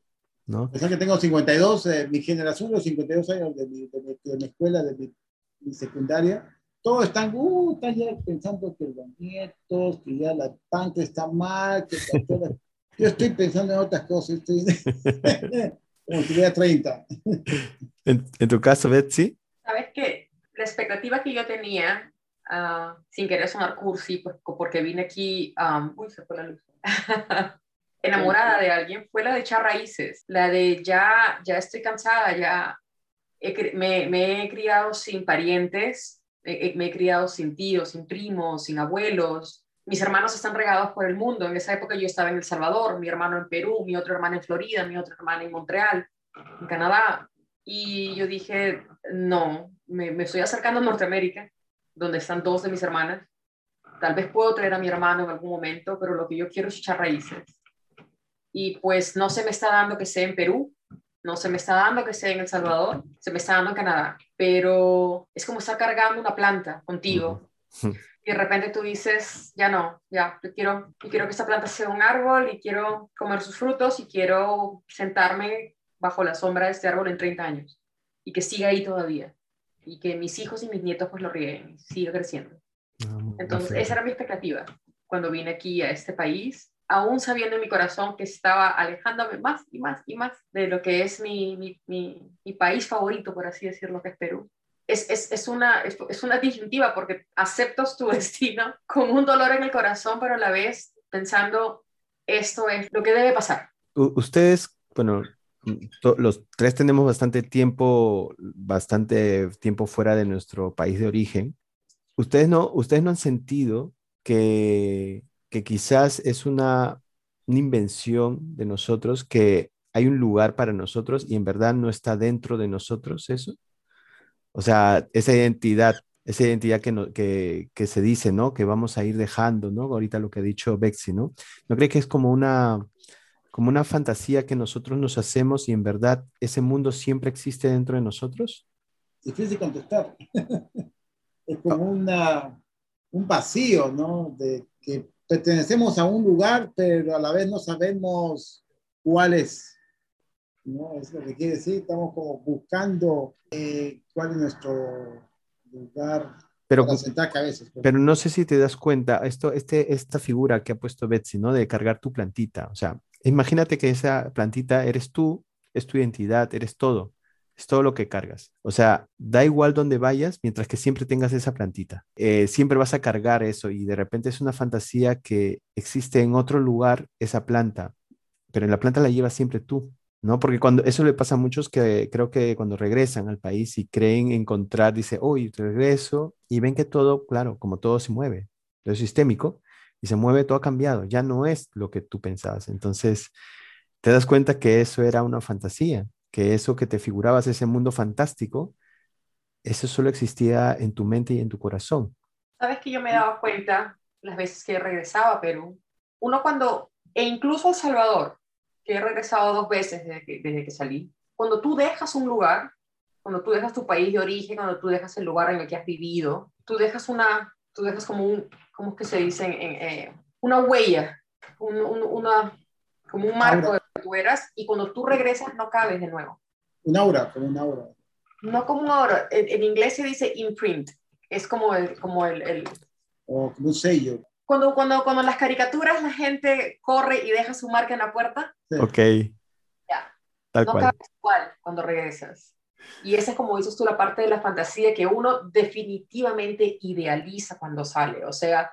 ¿no? que tengo 52, eh, mi generación, los 52 años de mi, de mi, de mi escuela, de mi, mi, secundaria, todos están, uh, están ya pensando que los nietos, que ya la tanta está mal, que yo estoy pensando en otras cosas, estoy como tuviera 30. ¿En, ¿En, tu caso, Betsy? Sabes que la expectativa que yo tenía, uh, sin querer sonar cursi, porque vine aquí, um, uy, se fue la luz. enamorada de alguien fue la de echar raíces, la de ya, ya estoy cansada, ya me, me, he criado sin parientes, me he criado sin tíos, sin primos, sin abuelos. Mis hermanos están regados por el mundo. En esa época yo estaba en El Salvador, mi hermano en Perú, mi otro hermano en Florida, mi otra hermana en Montreal, en Canadá. Y yo dije, no, me, me estoy acercando a Norteamérica, donde están dos de mis hermanas. Tal vez puedo traer a mi hermano en algún momento, pero lo que yo quiero es echar raíces y pues no se me está dando que sea en Perú, no se me está dando que sea en El Salvador, se me está dando en Canadá, pero es como estar cargando una planta contigo. Y de repente tú dices, ya no, ya, yo quiero, yo quiero que esta planta sea un árbol y quiero comer sus frutos y quiero sentarme bajo la sombra de este árbol en 30 años y que siga ahí todavía y que mis hijos y mis nietos pues lo rieguen siga creciendo. Ah, Entonces, esa era mi expectativa cuando vine aquí a este país aún sabiendo en mi corazón que estaba alejándome más y más y más de lo que es mi, mi, mi, país favorito, por así decirlo, que es Perú. Es, es, es una, es, es, una disyuntiva porque aceptas tu destino con un dolor en el corazón, pero a la vez pensando, esto es lo que debe pasar. ustedes, bueno, los tres tenemos bastante tiempo, bastante tiempo fuera de nuestro país de origen. Ustedes no, ustedes no han sentido que que quizás es una, invención de nosotros, que hay un lugar para nosotros y en verdad no está dentro de nosotros eso. O sea, esa identidad, esa identidad que, que, se dice, ¿no? Que vamos a ir dejando, ¿no? Ahorita lo que ha dicho Bexi, ¿no? ¿No cree que es como una, como una fantasía que nosotros nos hacemos y en verdad ese mundo siempre existe dentro de nosotros? Difícil contestar. es como una, un vacío, ¿no? De que pertenecemos a un lugar, pero a la vez no sabemos cuál es. ¿no? Es lo que quiere decir, estamos como buscando eh, cuál es nuestro lugar pero, para sentar cabezas. pues. Pero no sé si te das cuenta, esto, este, esta figura que ha puesto Betsy, ¿no? De cargar tu plantita. O sea, imagínate que esa plantita eres tú, es tu identidad, eres todo. Es todo lo que cargas. O sea, da igual donde vayas mientras que siempre tengas esa plantita. Eh, siempre vas a cargar eso y de repente es una fantasía que existe en otro lugar esa planta, pero en la planta la llevas siempre tú. ¿no? Porque cuando eso le pasa a muchos que creo que cuando regresan al país y creen encontrar, dice, hoy regreso y ven que todo, claro, como todo se mueve, lo sistémico y se mueve, todo ha cambiado, ya no es lo que tú pensabas. Entonces, te das cuenta que eso era una fantasía, que eso que te figurabas, ese mundo fantástico, eso solo existía en tu mente y en tu corazón. Sabes que yo me dado cuenta las veces que he regresado a Perú, uno cuando, e incluso a El Salvador, que he regresado dos veces desde que, desde que salí, cuando tú dejas un lugar, cuando tú dejas tu país de origen, cuando tú dejas el lugar en el que has vivido, tú dejas una, tú dejas como un, ¿cómo es que se dice? Eh, una huella, un, un, una, como un marco que tú eras, y cuando tú regresas no cabes de nuevo. Un aura, como un aura. No como un aura, en, en inglés se dice imprint, es como el, como el, el O como un sello. cuando, cuando, cuando en las caricaturas la gente corre y deja su marca en la puerta, Sí. Ok, ya, tal no cual. cabes igual cuando regresas. Y esa es como dices tú, la parte de la fantasía que uno definitivamente idealiza cuando sale. O sea,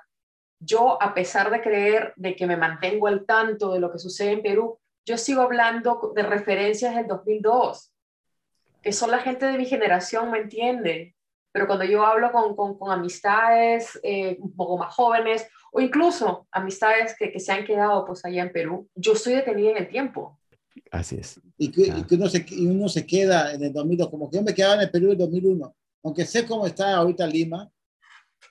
yo a pesar de creer de que me mantengo al tanto de lo que sucede en Perú, yo sigo hablando de referencias del 2002, que son la gente de mi generación, ¿me entiende? Pero cuando yo hablo con, con, con amistades eh, un poco más jóvenes o incluso amistades que, que se han quedado pues allá en Perú, yo estoy detenida en el tiempo. Así es. Y que, Ah. y que uno, se, y uno se queda en el 2002, como que yo me quedaba en el Perú en 2001, aunque sé cómo está ahorita Lima,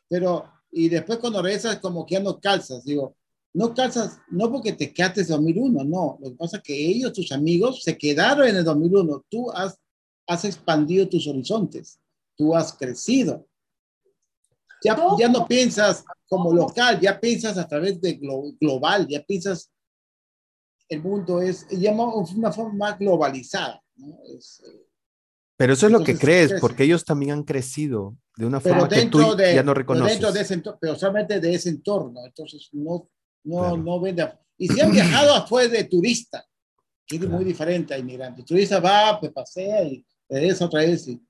pero, y después cuando regresas como que ya no calzas, digo, no calzas, no porque te quedaste en 2001, no, lo que pasa es que ellos, tus amigos, se quedaron en el 2001, tú has, has expandido tus horizontes, tú has crecido. Ya, ya no piensas como local, ya piensas a través de glo- global, ya piensas el mundo es ya una forma más globalizada. ¿no? Es, eh, Pero eso es lo que crees, crece. porque ellos también han crecido de una pero forma que tú dentro de, ya no reconoces. dentro de ese entorno, pero solamente de ese entorno. Entonces, no, no, Claro. no vende. Y si han viajado afuera de turista, que es Claro. muy diferente a inmigrante. El turista va, pues pasea y regresa otra vez y,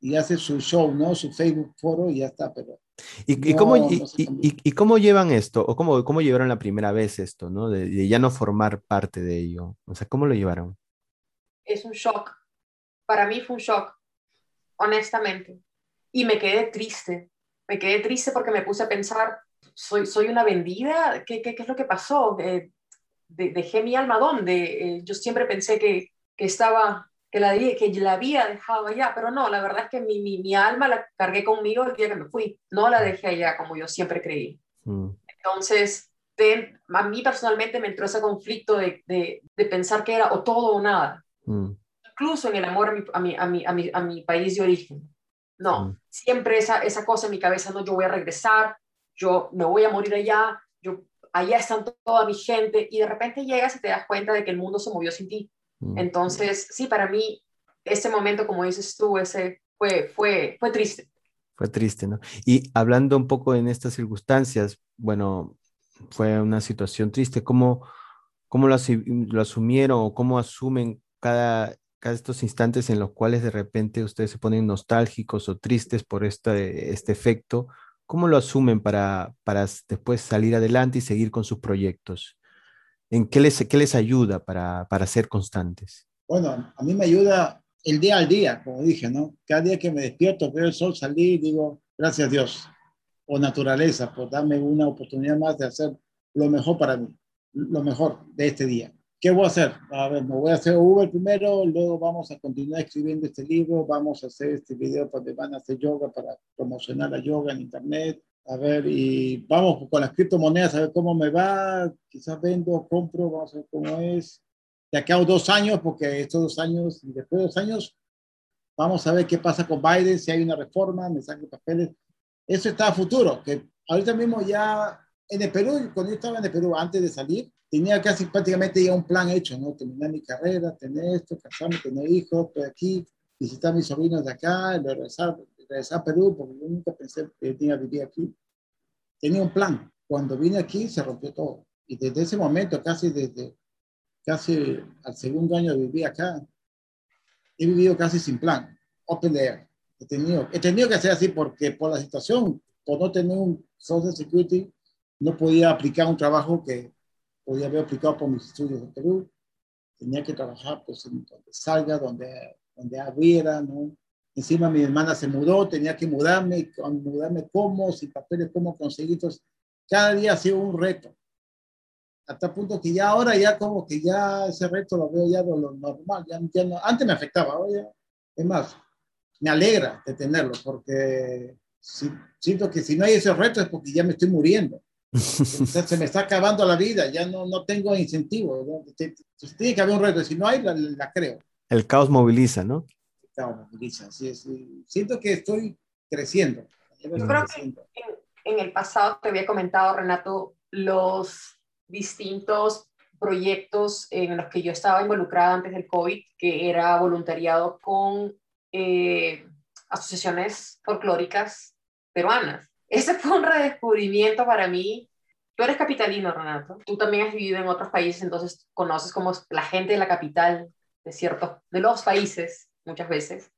y hace su show, ¿no? Su Facebook foro y ya está, pero ¿Y, cómo, no y cómo llevan esto? ¿O cómo, cómo llevaron la primera vez esto, ¿no? De, de ya no formar parte de ello. O sea, ¿cómo lo llevaron? es un shock. Para mí fue un shock, honestamente. Y me quedé triste. Me quedé triste porque me puse a pensar, ¿soy, soy una vendida? ¿Qué, qué, qué es lo que pasó? Eh, de- dejé mi alma dónde? Eh, yo siempre pensé que, que estaba, que la, que la había dejado allá, pero no, la verdad es que mi, mi, mi alma la cargué conmigo el día que me fui. No la dejé allá como yo siempre creí. Mm, Entonces, de- a mí personalmente me entró ese conflicto de, de, de pensar que era o todo o nada mm, incluso en el amor a mi, a mi, a mi, a mi, a mi país de origen. No, Mm. siempre esa, esa cosa en mi cabeza, no, yo voy a regresar, yo me voy a morir allá, yo, allá están to- toda mi gente, y de repente llegas y te das cuenta de que el mundo se movió sin ti. mm. Entonces, sí, para mí, ese momento, como dices tú, ese fue, fue, fue triste. Fue triste, ¿no? Y hablando un poco en estas circunstancias, bueno, fue una situación triste. ¿Cómo, cómo lo, lo asumieron o cómo asumen cada, cada estos instantes en los cuales de repente ustedes se ponen nostálgicos o tristes por este, este efecto? ¿Cómo lo asumen para, para después salir adelante y seguir con sus proyectos? ¿En qué les, qué les ayuda para, para ser constantes? bueno, a mí me ayuda el día al día, como dije, ¿no? Cada día que me despierto, veo el sol salir, digo, gracias Dios, o naturaleza, por darme una oportunidad más de hacer lo mejor para mí, lo mejor de este día. ¿Qué voy a hacer? A ver, me voy a hacer Uber primero, luego vamos a continuar escribiendo este libro, vamos a hacer este video donde van a hacer yoga para promocionar la yoga en internet, A ver, y vamos con las criptomonedas a ver cómo me va. Quizás vendo, compro, vamos a ver cómo es. De acá a dos años, porque estos dos años, y después de dos años, vamos a ver qué pasa con Biden, si hay una reforma, me saque papeles. Eso está a futuro, que ahorita mismo ya en el Perú, cuando yo estaba en el Perú, antes de salir, tenía casi prácticamente ya un plan hecho, ¿no? Terminar mi carrera, tener esto, casarme, tener hijos, estoy aquí, visitar a mis sobrinos de acá, regresar, regresar a Perú, porque yo nunca pensé que tenía que vivir aquí. Tenía un plan. Cuando vine aquí se rompió todo. Y desde ese momento, casi desde casi al segundo año de vivir acá, he vivido casi sin plan. Open air. He tenido, he tenido que hacer así porque por la situación, por no tener un Social Security, no podía aplicar un trabajo que podía haber aplicado por mis estudios en Perú. Tenía que trabajar pues, en donde salga, donde, donde abriera, ¿no? Encima mi hermana se mudó, tenía que mudarme, mudarme cómo, sin papeles, cómo conseguir. Entonces, cada día ha sido un reto. Hasta el punto que ya ahora ya como que ya ese reto lo veo ya de lo normal. Ya, antes me afectaba, ahora es más, me alegra de tenerlo porque si, siento que si no hay ese reto es porque ya me estoy muriendo. Se me está acabando la vida, ya no, no tengo incentivo. ¿no? Tiene que haber un reto, si no hay, la, la creo. El caos moviliza, ¿no? Siento que estoy creciendo. Yo creo que en, el pasado te había comentado, Renato, los distintos proyectos en los que yo estaba involucrada antes del COVID, que era voluntariado con eh, asociaciones folclóricas peruanas. Ese fue un redescubrimiento para mí. Tú eres capitalino, Renato. Tú también has vivido en otros países, entonces conoces como la gente de la capital de ciertos, de los países muchas veces,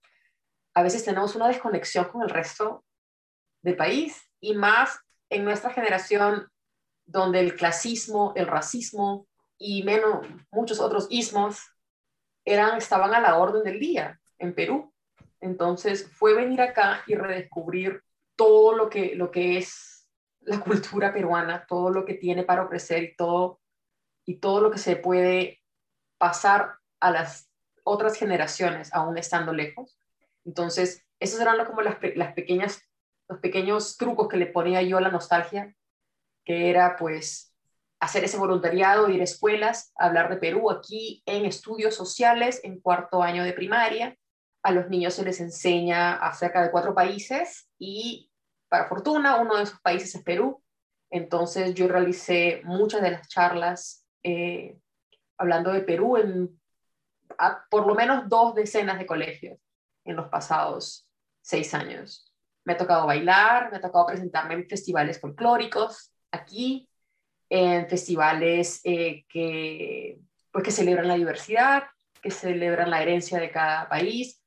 a veces tenemos una desconexión con el resto del país y más en nuestra generación donde el clasismo, el racismo y menos muchos otros ismos eran, estaban a la orden del día en Perú. Entonces fue venir acá y redescubrir todo lo que, lo que es la cultura peruana, todo lo que tiene para ofrecer y todo, y todo lo que se puede pasar a las otras generaciones aún estando lejos. Entonces, esos eran como las, las pequeñas, los pequeños trucos que le ponía yo a la nostalgia, que era pues hacer ese voluntariado, ir a escuelas, hablar de Perú aquí en estudios sociales, en cuarto año de primaria. A los niños se les enseña acerca de cuatro países y, para fortuna, uno de esos países es Perú. Entonces yo realicé muchas de las charlas eh, hablando de Perú en por lo menos dos decenas de colegios en los pasados seis años. Me ha tocado bailar, me ha tocado presentarme en festivales folclóricos aquí, en festivales eh, que, pues, que celebran la diversidad, que celebran la herencia de cada país.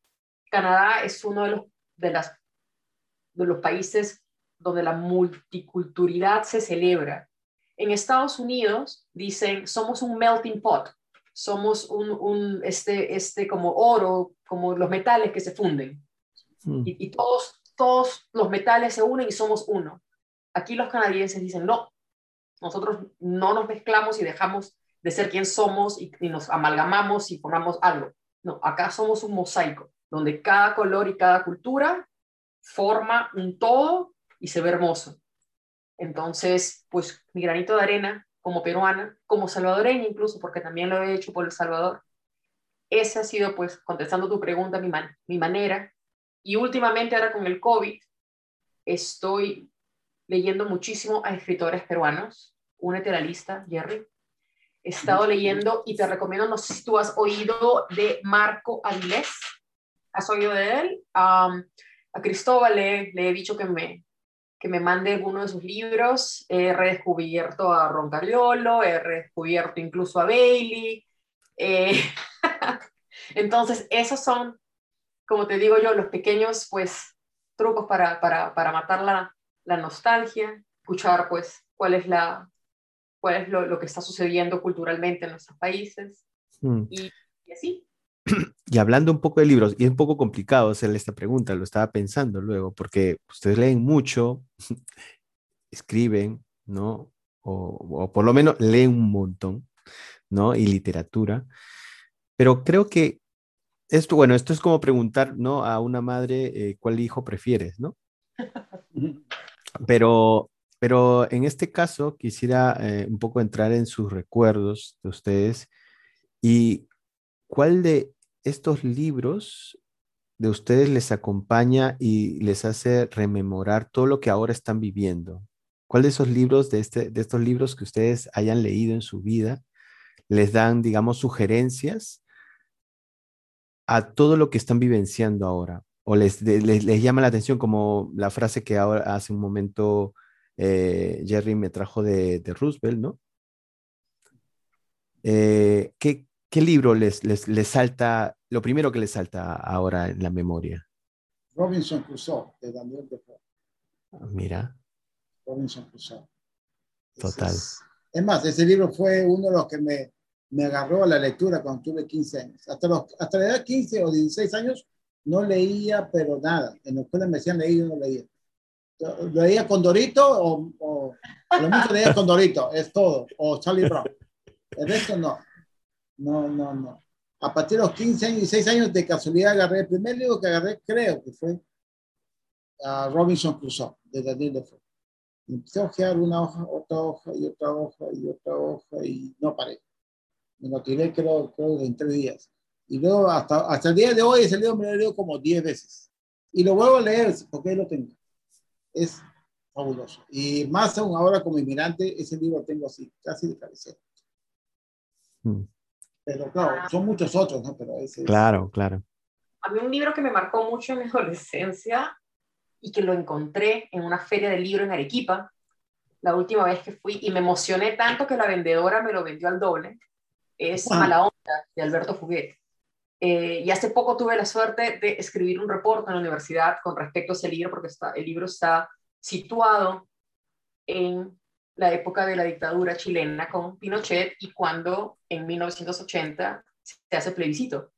Canadá es uno de los, de las, de los países donde la multiculturalidad se celebra. En Estados Unidos dicen, somos un melting pot, somos un, este, este como oro, como los metales que se funden. Hmm. Y, todos, todos los metales se unen y somos uno. Aquí los canadienses dicen, no, nosotros no nos mezclamos y dejamos de ser quien somos y, nos amalgamamos y formamos algo. No, acá somos un mosaico, donde cada color y cada cultura forma un todo y se ve hermoso. Entonces, pues mi granito de arena como peruana, como salvadoreña incluso, porque también lo he hecho por El Salvador. Esa ha sido, pues, contestando tu pregunta, mi, mi manera. Y últimamente, ahora con el COVID, estoy leyendo muchísimo a escritores peruanos. Únete a la lista, Jerry. He estado leyendo y te recomiendo, no sé si tú has oído de Marco Avilés. ¿Has oído de él? a Cristóbal le, le he dicho que me, que me mande alguno de sus libros. He redescubierto a Roncariolo, he redescubierto incluso a Bailey. Eh, entonces, esos son, como te digo yo, los pequeños pues trucos para, para, para matar la, la, nostalgia, escuchar pues cuál es, la, cuál es lo, lo, que está sucediendo culturalmente en nuestros países. Y, y así. Y hablando un poco de libros, y es un poco complicado hacerle esta pregunta, lo estaba pensando luego, porque ustedes leen mucho, escriben, ¿no? O, por lo menos leen un montón, ¿no? Y literatura. Pero creo que esto, bueno, esto es como preguntar, ¿no? A una madre, eh, ¿cuál hijo prefieres, ¿no? pero, pero en este caso quisiera eh, un poco entrar en sus recuerdos de ustedes y cuál de estos libros de ustedes les acompaña y les hace rememorar todo lo que ahora están viviendo. ¿Cuál de esos libros, de, este, de estos libros que ustedes hayan leído en su vida, les dan, digamos, sugerencias a todo lo que están vivenciando ahora? ¿O les, les, llama la atención como la frase que ahora hace un momento eh, Jerry me trajo de, Roosevelt, ¿no? Eh, ¿qué, ¿Qué libro les, les, salta, lo primero que les salta ahora en la memoria? Robinson Crusoe, de Daniel Defoe. Ah, mira. Robinson Crusoe. Total. Es, más, ese libro fue uno de los que me, me agarró a la lectura cuando tuve 15 años. Hasta, los, hasta la edad 15 o 16 años no leía, pero nada. En la escuela me decían leer y no leía. Leía con Dorito o, o lo mucho leía con Dorito, es todo. O Charlie Brown. El resto no. No, no, no. A partir de los 15 años, 16 años, de casualidad agarré el primer libro que agarré, creo que fue uh, Robinson Crusoe, de Daniel Defoe. Empecé a ojear una hoja, otra hoja y otra hoja y otra hoja y no paré. Me lo tiré creo, creo en tres días. Y luego hasta, hasta el día de hoy ese libro me lo leído como 10 veces. Y lo vuelvo a leer porque ahí lo tengo. Es fabuloso. Y más aún ahora como inmigrante, ese libro lo tengo así, casi de cabecera. Mm. Pero claro, son muchos otros, ¿no? Pero ese claro, claro. A mí un libro que me marcó mucho en mi adolescencia y que lo encontré en una feria de libro en Arequipa, la última vez que fui, y me emocioné tanto que la vendedora me lo vendió al doble, es Mala Onda, de Alberto Fuguet. Eh, y hace poco tuve la suerte de escribir un reporte en la universidad con respecto a ese libro, porque está, el libro está situado en la época de la dictadura chilena con Pinochet y cuando en 1980 se hace plebiscito.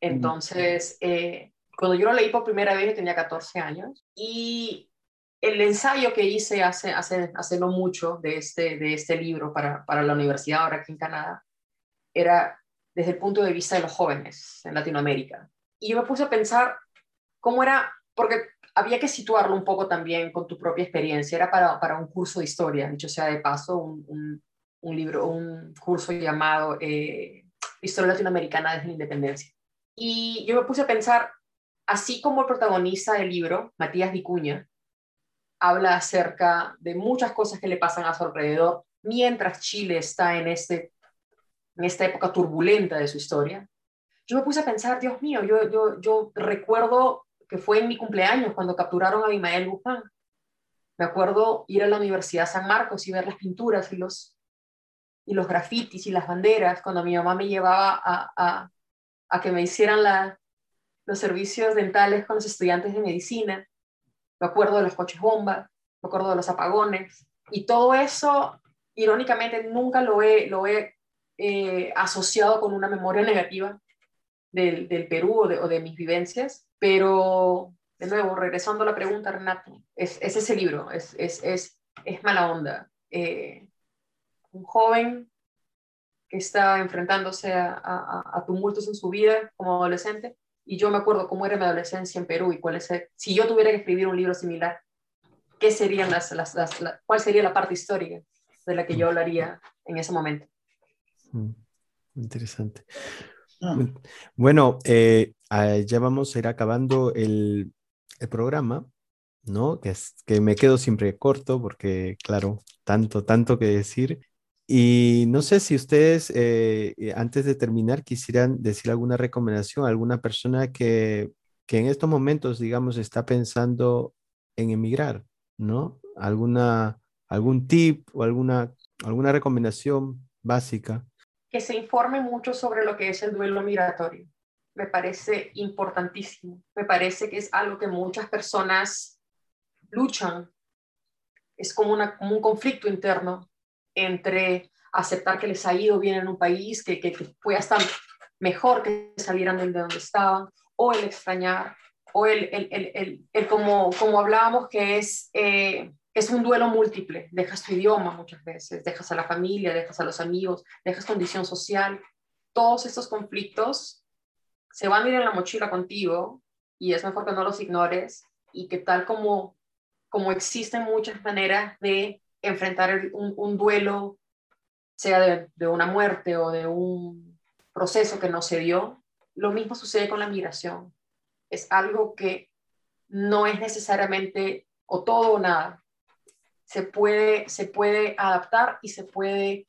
Entonces, eh, cuando yo lo leí por primera vez, yo tenía 14 años y el ensayo que hice hace, hace, hace no mucho de este, de este libro para, para la universidad ahora aquí en Canadá era desde el punto de vista de los jóvenes en Latinoamérica. Y yo me puse a pensar cómo era, porque había que situarlo un poco también con tu propia experiencia. Era para, para un curso de historia, dicho sea de paso, un, un, libro, un curso llamado eh, Historia Latinoamericana desde la Independencia. Y yo me puse a pensar, así como el protagonista del libro, Matías Vicuña, habla acerca de muchas cosas que le pasan a su alrededor mientras Chile está en, este, en esta época turbulenta de su historia. Yo me puse a pensar, Dios mío, yo, yo, yo recuerdo fue en mi cumpleaños cuando capturaron a Abimael Guzmán. Me acuerdo ir a la Universidad San Marcos y ver las pinturas y los, y los grafitis y las banderas, cuando mi mamá me llevaba a, a, que me hicieran los servicios dentales con los estudiantes de medicina. Me acuerdo de los coches bomba, me acuerdo de los apagones. Y todo eso, irónicamente, nunca lo he, lo he eh, asociado con una memoria negativa del, Perú o de, mis vivencias, pero de nuevo, regresando a la pregunta, Renato, es, es ese libro, es, es, es, es mala onda. Eh, un joven que está enfrentándose a, tumultos en su vida como adolescente, y yo me acuerdo cómo era mi adolescencia en Perú y cuál es si yo tuviera que escribir un libro similar, ¿qué serían las, las, las cuál sería la parte histórica de la que yo hablaría en ese momento? Mm, interesante. Ah. Bueno, eh, ah, ya vamos a ir acabando el, programa, ¿no? Que, es, que me quedo siempre corto porque, claro, tanto, tanto que decir. Y no sé si ustedes, eh, eh, antes de terminar, quisieran decir alguna recomendación a alguna persona que, que en estos momentos, digamos, está pensando en emigrar, ¿no? Alguna, algún tip o alguna, alguna recomendación básica que se informe mucho sobre lo que es el duelo migratorio. Me parece importantísimo. Me parece que es algo que muchas personas luchan. Es como, un conflicto interno entre aceptar que les ha ido bien en un país, que, que, fue hasta mejor que salieran de donde estaban, o el extrañar, o el, el, el, como, como hablábamos, que es eh, es un duelo múltiple. Dejas tu idioma muchas veces, dejas a la familia, dejas a los amigos, dejas condición social. Todos estos conflictos se van a ir en la mochila contigo y es mejor que no los ignores y que tal como, como existen muchas maneras de enfrentar un, duelo, sea de, de, una muerte o de un proceso que no se dio, lo mismo sucede con la migración. Es algo que no es necesariamente o todo o nada. Se puede, se puede adaptar y se puede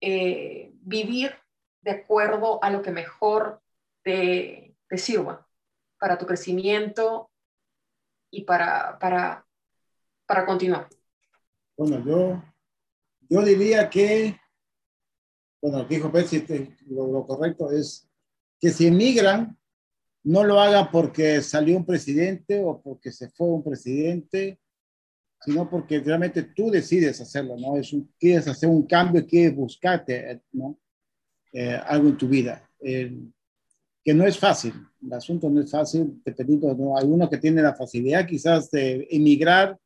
eh, vivir de acuerdo a lo que mejor te, sirva para tu crecimiento y para, para, para continuar. Bueno, yo, yo diría que, bueno, dijo Betsy, lo, lo correcto es que si emigran, no lo hagan porque salió un presidente o porque se fue un presidente, sino porque realmente tú decides hacerlo, ¿no? Es un, quieres hacer un cambio, quieres buscarte. Eh, algo en tu vida. que no es fácil, el asunto no es fácil, dependiendo, ¿no? Hay que tiene la facilidad quizás de emigrar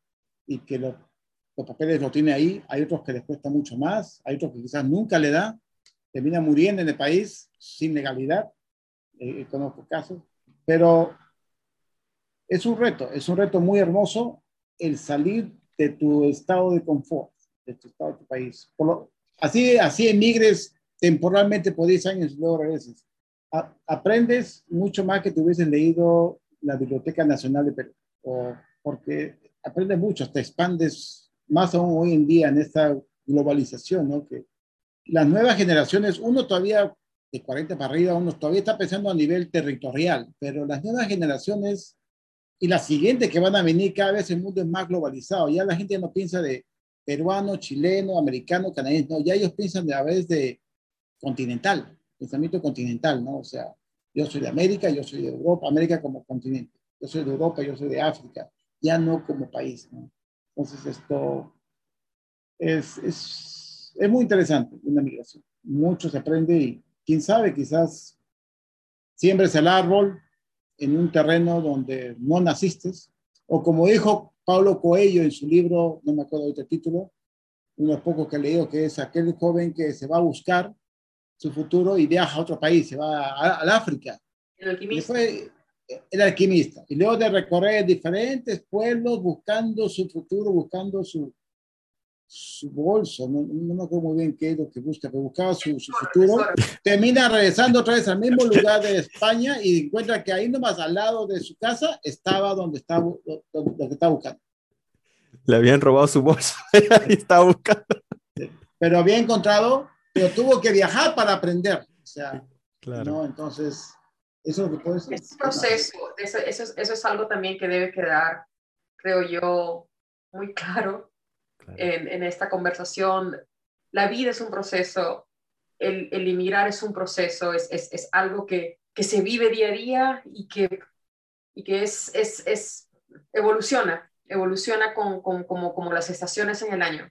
y que los papeles lo tiene ahí, hay otros que les cuesta mucho más, hay otros que quizás nunca le da, termina muriendo en el país sin legalidad, eh, conozco casos, pero es un reto, es un reto muy hermoso el salir de tu estado de confort, de tu estado de tu país. Por lo, así, así emigres temporalmente por 10 años y luego regreses. aprendes mucho más que te hubiesen leído la Biblioteca Nacional de Perú, o porque aprendes mucho, te expandes más aún hoy en día en esta globalización, ¿no? Que las nuevas generaciones, uno todavía de 40 para arriba, uno todavía está pensando a nivel territorial, pero las nuevas generaciones y las siguientes que van a venir, cada vez el mundo es más globalizado. Ya la gente no piensa de peruano, chileno, americano, canadiense, no, ya ellos piensan de a veces de continental, pensamiento continental, ¿no? O sea, yo soy de América, yo soy de Europa, América como continente, yo soy de Europa, yo soy de África, ya no como país, ¿no? Entonces esto es, es, es muy interesante, una migración. Mucho se aprende y quién sabe, quizás siembres el árbol en un terreno donde no naciste, o como dijo Pablo Coelho en su libro, no me acuerdo de el título, uno de los pocos que he leído, que es aquel joven que se va a buscar su futuro y viaja a otro país, se va al África. El alquimista. fue el alquimista. Y luego de recorrer diferentes pueblos buscando su futuro, buscando su, su bolso, no, no, me acuerdo muy bien qué es lo que busca, pero buscaba su, su, futuro, termina regresando otra vez al mismo lugar de España y encuentra que ahí nomás al lado de su casa estaba donde estaba, lo, que estaba buscando. Le habían robado su bolso y estaba buscando. Pero había encontrado, pero tuvo que viajar para aprender. O sea, claro. ¿no? Entonces, eso es lo que puede ser. Es proceso, eso, eso, eso es algo también que debe quedar, creo yo, muy claro en, esta conversación. La vida es un proceso, el, el emigrar es un proceso, es, es, es algo que, que, se vive día a día y que, y que es, es, es evoluciona, evoluciona con, con, como, como las estaciones en el año.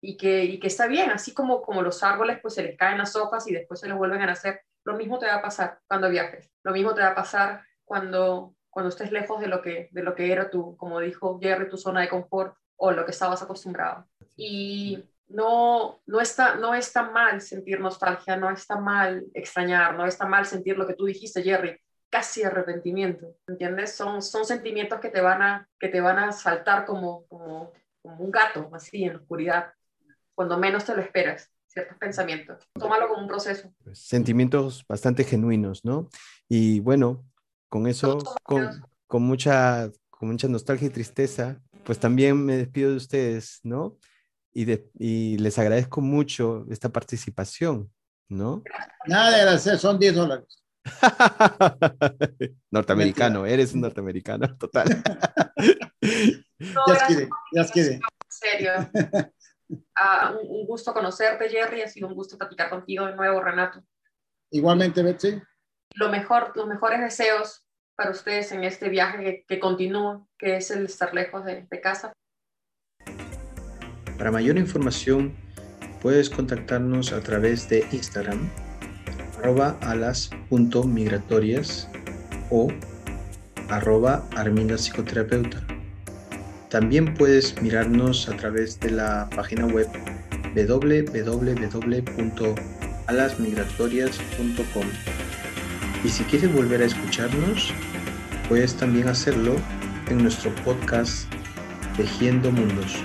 Y que, y que está bien, así como, como los árboles, pues se les caen las hojas y después se les vuelven a nacer. Lo mismo te va a pasar cuando viajes, lo mismo te va a pasar cuando, cuando estés lejos de lo que, de lo que era tu, como dijo Jerry, tu zona de confort, o lo que estabas acostumbrado. Y no, no, está, no está mal sentir nostalgia, no está mal extrañar, no está mal sentir lo que tú dijiste, Jerry, casi arrepentimiento, ¿entiendes? Son, son sentimientos que te van a, que te van a saltar como, como, como un gato, así en la oscuridad, cuando menos te lo esperas, ciertos pensamientos. Tómalo como un proceso. Pues, sentimientos bastante genuinos, ¿no? Y bueno, con eso, con, con, mucha, con mucha nostalgia y tristeza, pues también me despido de ustedes, ¿no? Y, de, y les agradezco mucho esta participación, ¿no? Nada de agradecer, son 10 dólares. norteamericano, eres un norteamericano, total. ya quiere, ya. En serio. Uh, un, gusto conocerte, Jerry. Ha sido un gusto platicar contigo de nuevo, Renato. Igualmente, Betsy. Lo mejor, los mejores deseos para ustedes en este viaje que, continúa, que es el estar lejos de, de casa. Para mayor información, puedes contactarnos a través de Instagram, arroba alas.migratorias o arroba arminda psicoterapeuta. También puedes mirarnos a través de la página web www.alasmigratorias.com. Y si quieres volver a escucharnos, puedes también hacerlo en nuestro podcast Tejiendo Mundos.